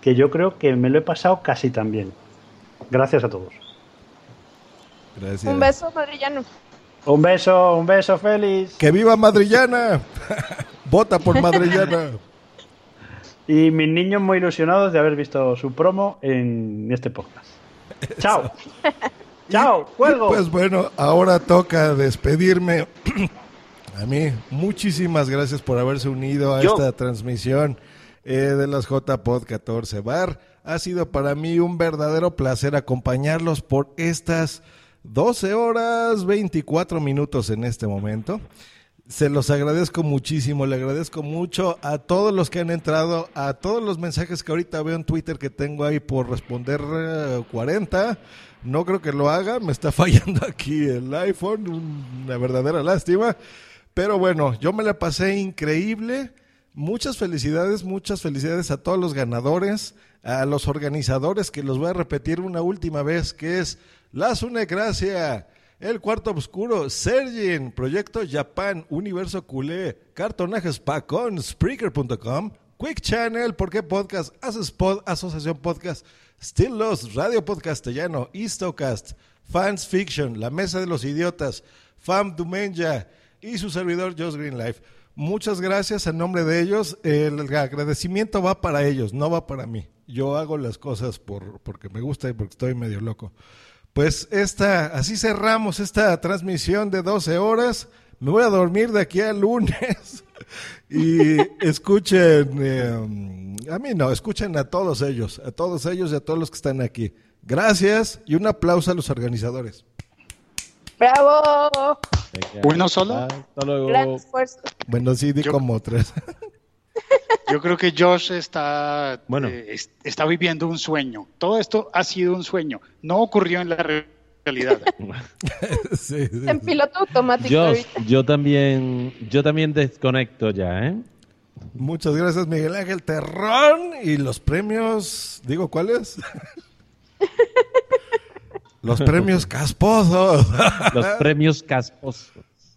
S4: Que yo creo que me lo he pasado casi tan bien. Gracias a todos.
S5: Gracias.
S6: Un beso, madrillano.
S4: Un beso, un beso, Félix.
S5: ¡Que viva Madrillana! (laughs) Vota por Madrillana.
S4: Y mis niños muy ilusionados de haber visto su promo en este podcast. Chao. (laughs) Chao, cuelgo.
S5: Pues bueno, ahora toca despedirme. (clears throat) A mí, muchísimas gracias por haberse unido a
S49: Yo.
S5: esta transmisión eh, de las JPod 14 Bar. Ha sido para mí un verdadero placer acompañarlos por estas 12 horas 24 minutos en este momento. Se los agradezco muchísimo, le agradezco mucho a todos los que han entrado, a todos los mensajes que ahorita veo en Twitter que tengo ahí por responder eh, 40. No creo que lo haga, me está (laughs) fallando aquí el iPhone, una verdadera lástima. Pero bueno, yo me la pasé increíble. Muchas felicidades, muchas felicidades a todos los ganadores, a los organizadores, que los voy a repetir una última vez, que es La Sunecracia, El Cuarto Oscuro, Sergin, Proyecto Japan, Universo Culé, Cartonajes Pacón, Spreaker.com, Quick Channel, ¿Por qué Podcast? Haces Asociación Podcast, Still Lost, Radio Podcastellano, Istocast, Fans Fiction, La Mesa de los Idiotas, Fam Dumenja y su servidor Josh Green Life. Muchas gracias en nombre de ellos. El agradecimiento va para ellos, no va para mí. Yo hago las cosas por, porque me gusta y porque estoy medio loco. Pues esta, así cerramos esta transmisión de 12 horas. Me voy a dormir de aquí al lunes. (laughs) y escuchen, eh, a mí no, escuchen a todos ellos, a todos ellos y a todos los que están aquí. Gracias y un aplauso a los organizadores.
S6: ¡Bravo!
S48: ¿Uno solo?
S7: Hasta luego.
S6: Gran esfuerzo.
S5: Bueno, sí, di como tres. (laughs)
S48: Yo creo que Josh está,
S7: Bueno.
S48: eh, es- está viviendo un sueño. Todo esto ha sido un sueño. No ocurrió en la re- realidad. (laughs)
S5: Sí, sí,
S6: En piloto automático
S7: Yo,
S6: ahorita.
S7: yo también, yo también desconecto ya, ¿eh?
S5: Muchas gracias, Miguel Ángel Terrón. Y los premios, digo, ¿cuáles? (laughs) los premios casposos. (laughs)
S7: Los premios casposos.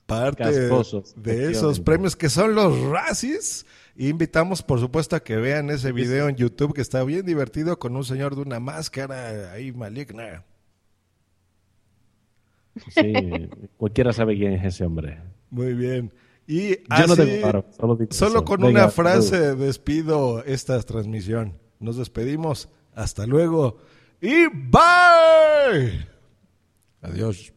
S5: Parte
S7: Casposos,
S5: de esos premios que son los Razzies. Invitamos, por supuesto, a que vean ese video en YouTube que está bien divertido con un señor de una máscara ahí maligna.
S7: Sí, cualquiera sabe quién es ese hombre.
S5: Muy bien. Y
S7: Yo no
S5: así,
S7: tengo paro, solo
S5: con
S7: Venga,
S5: una frase despido esta transmisión. Nos despedimos. Hasta luego. Y bye. Adiós.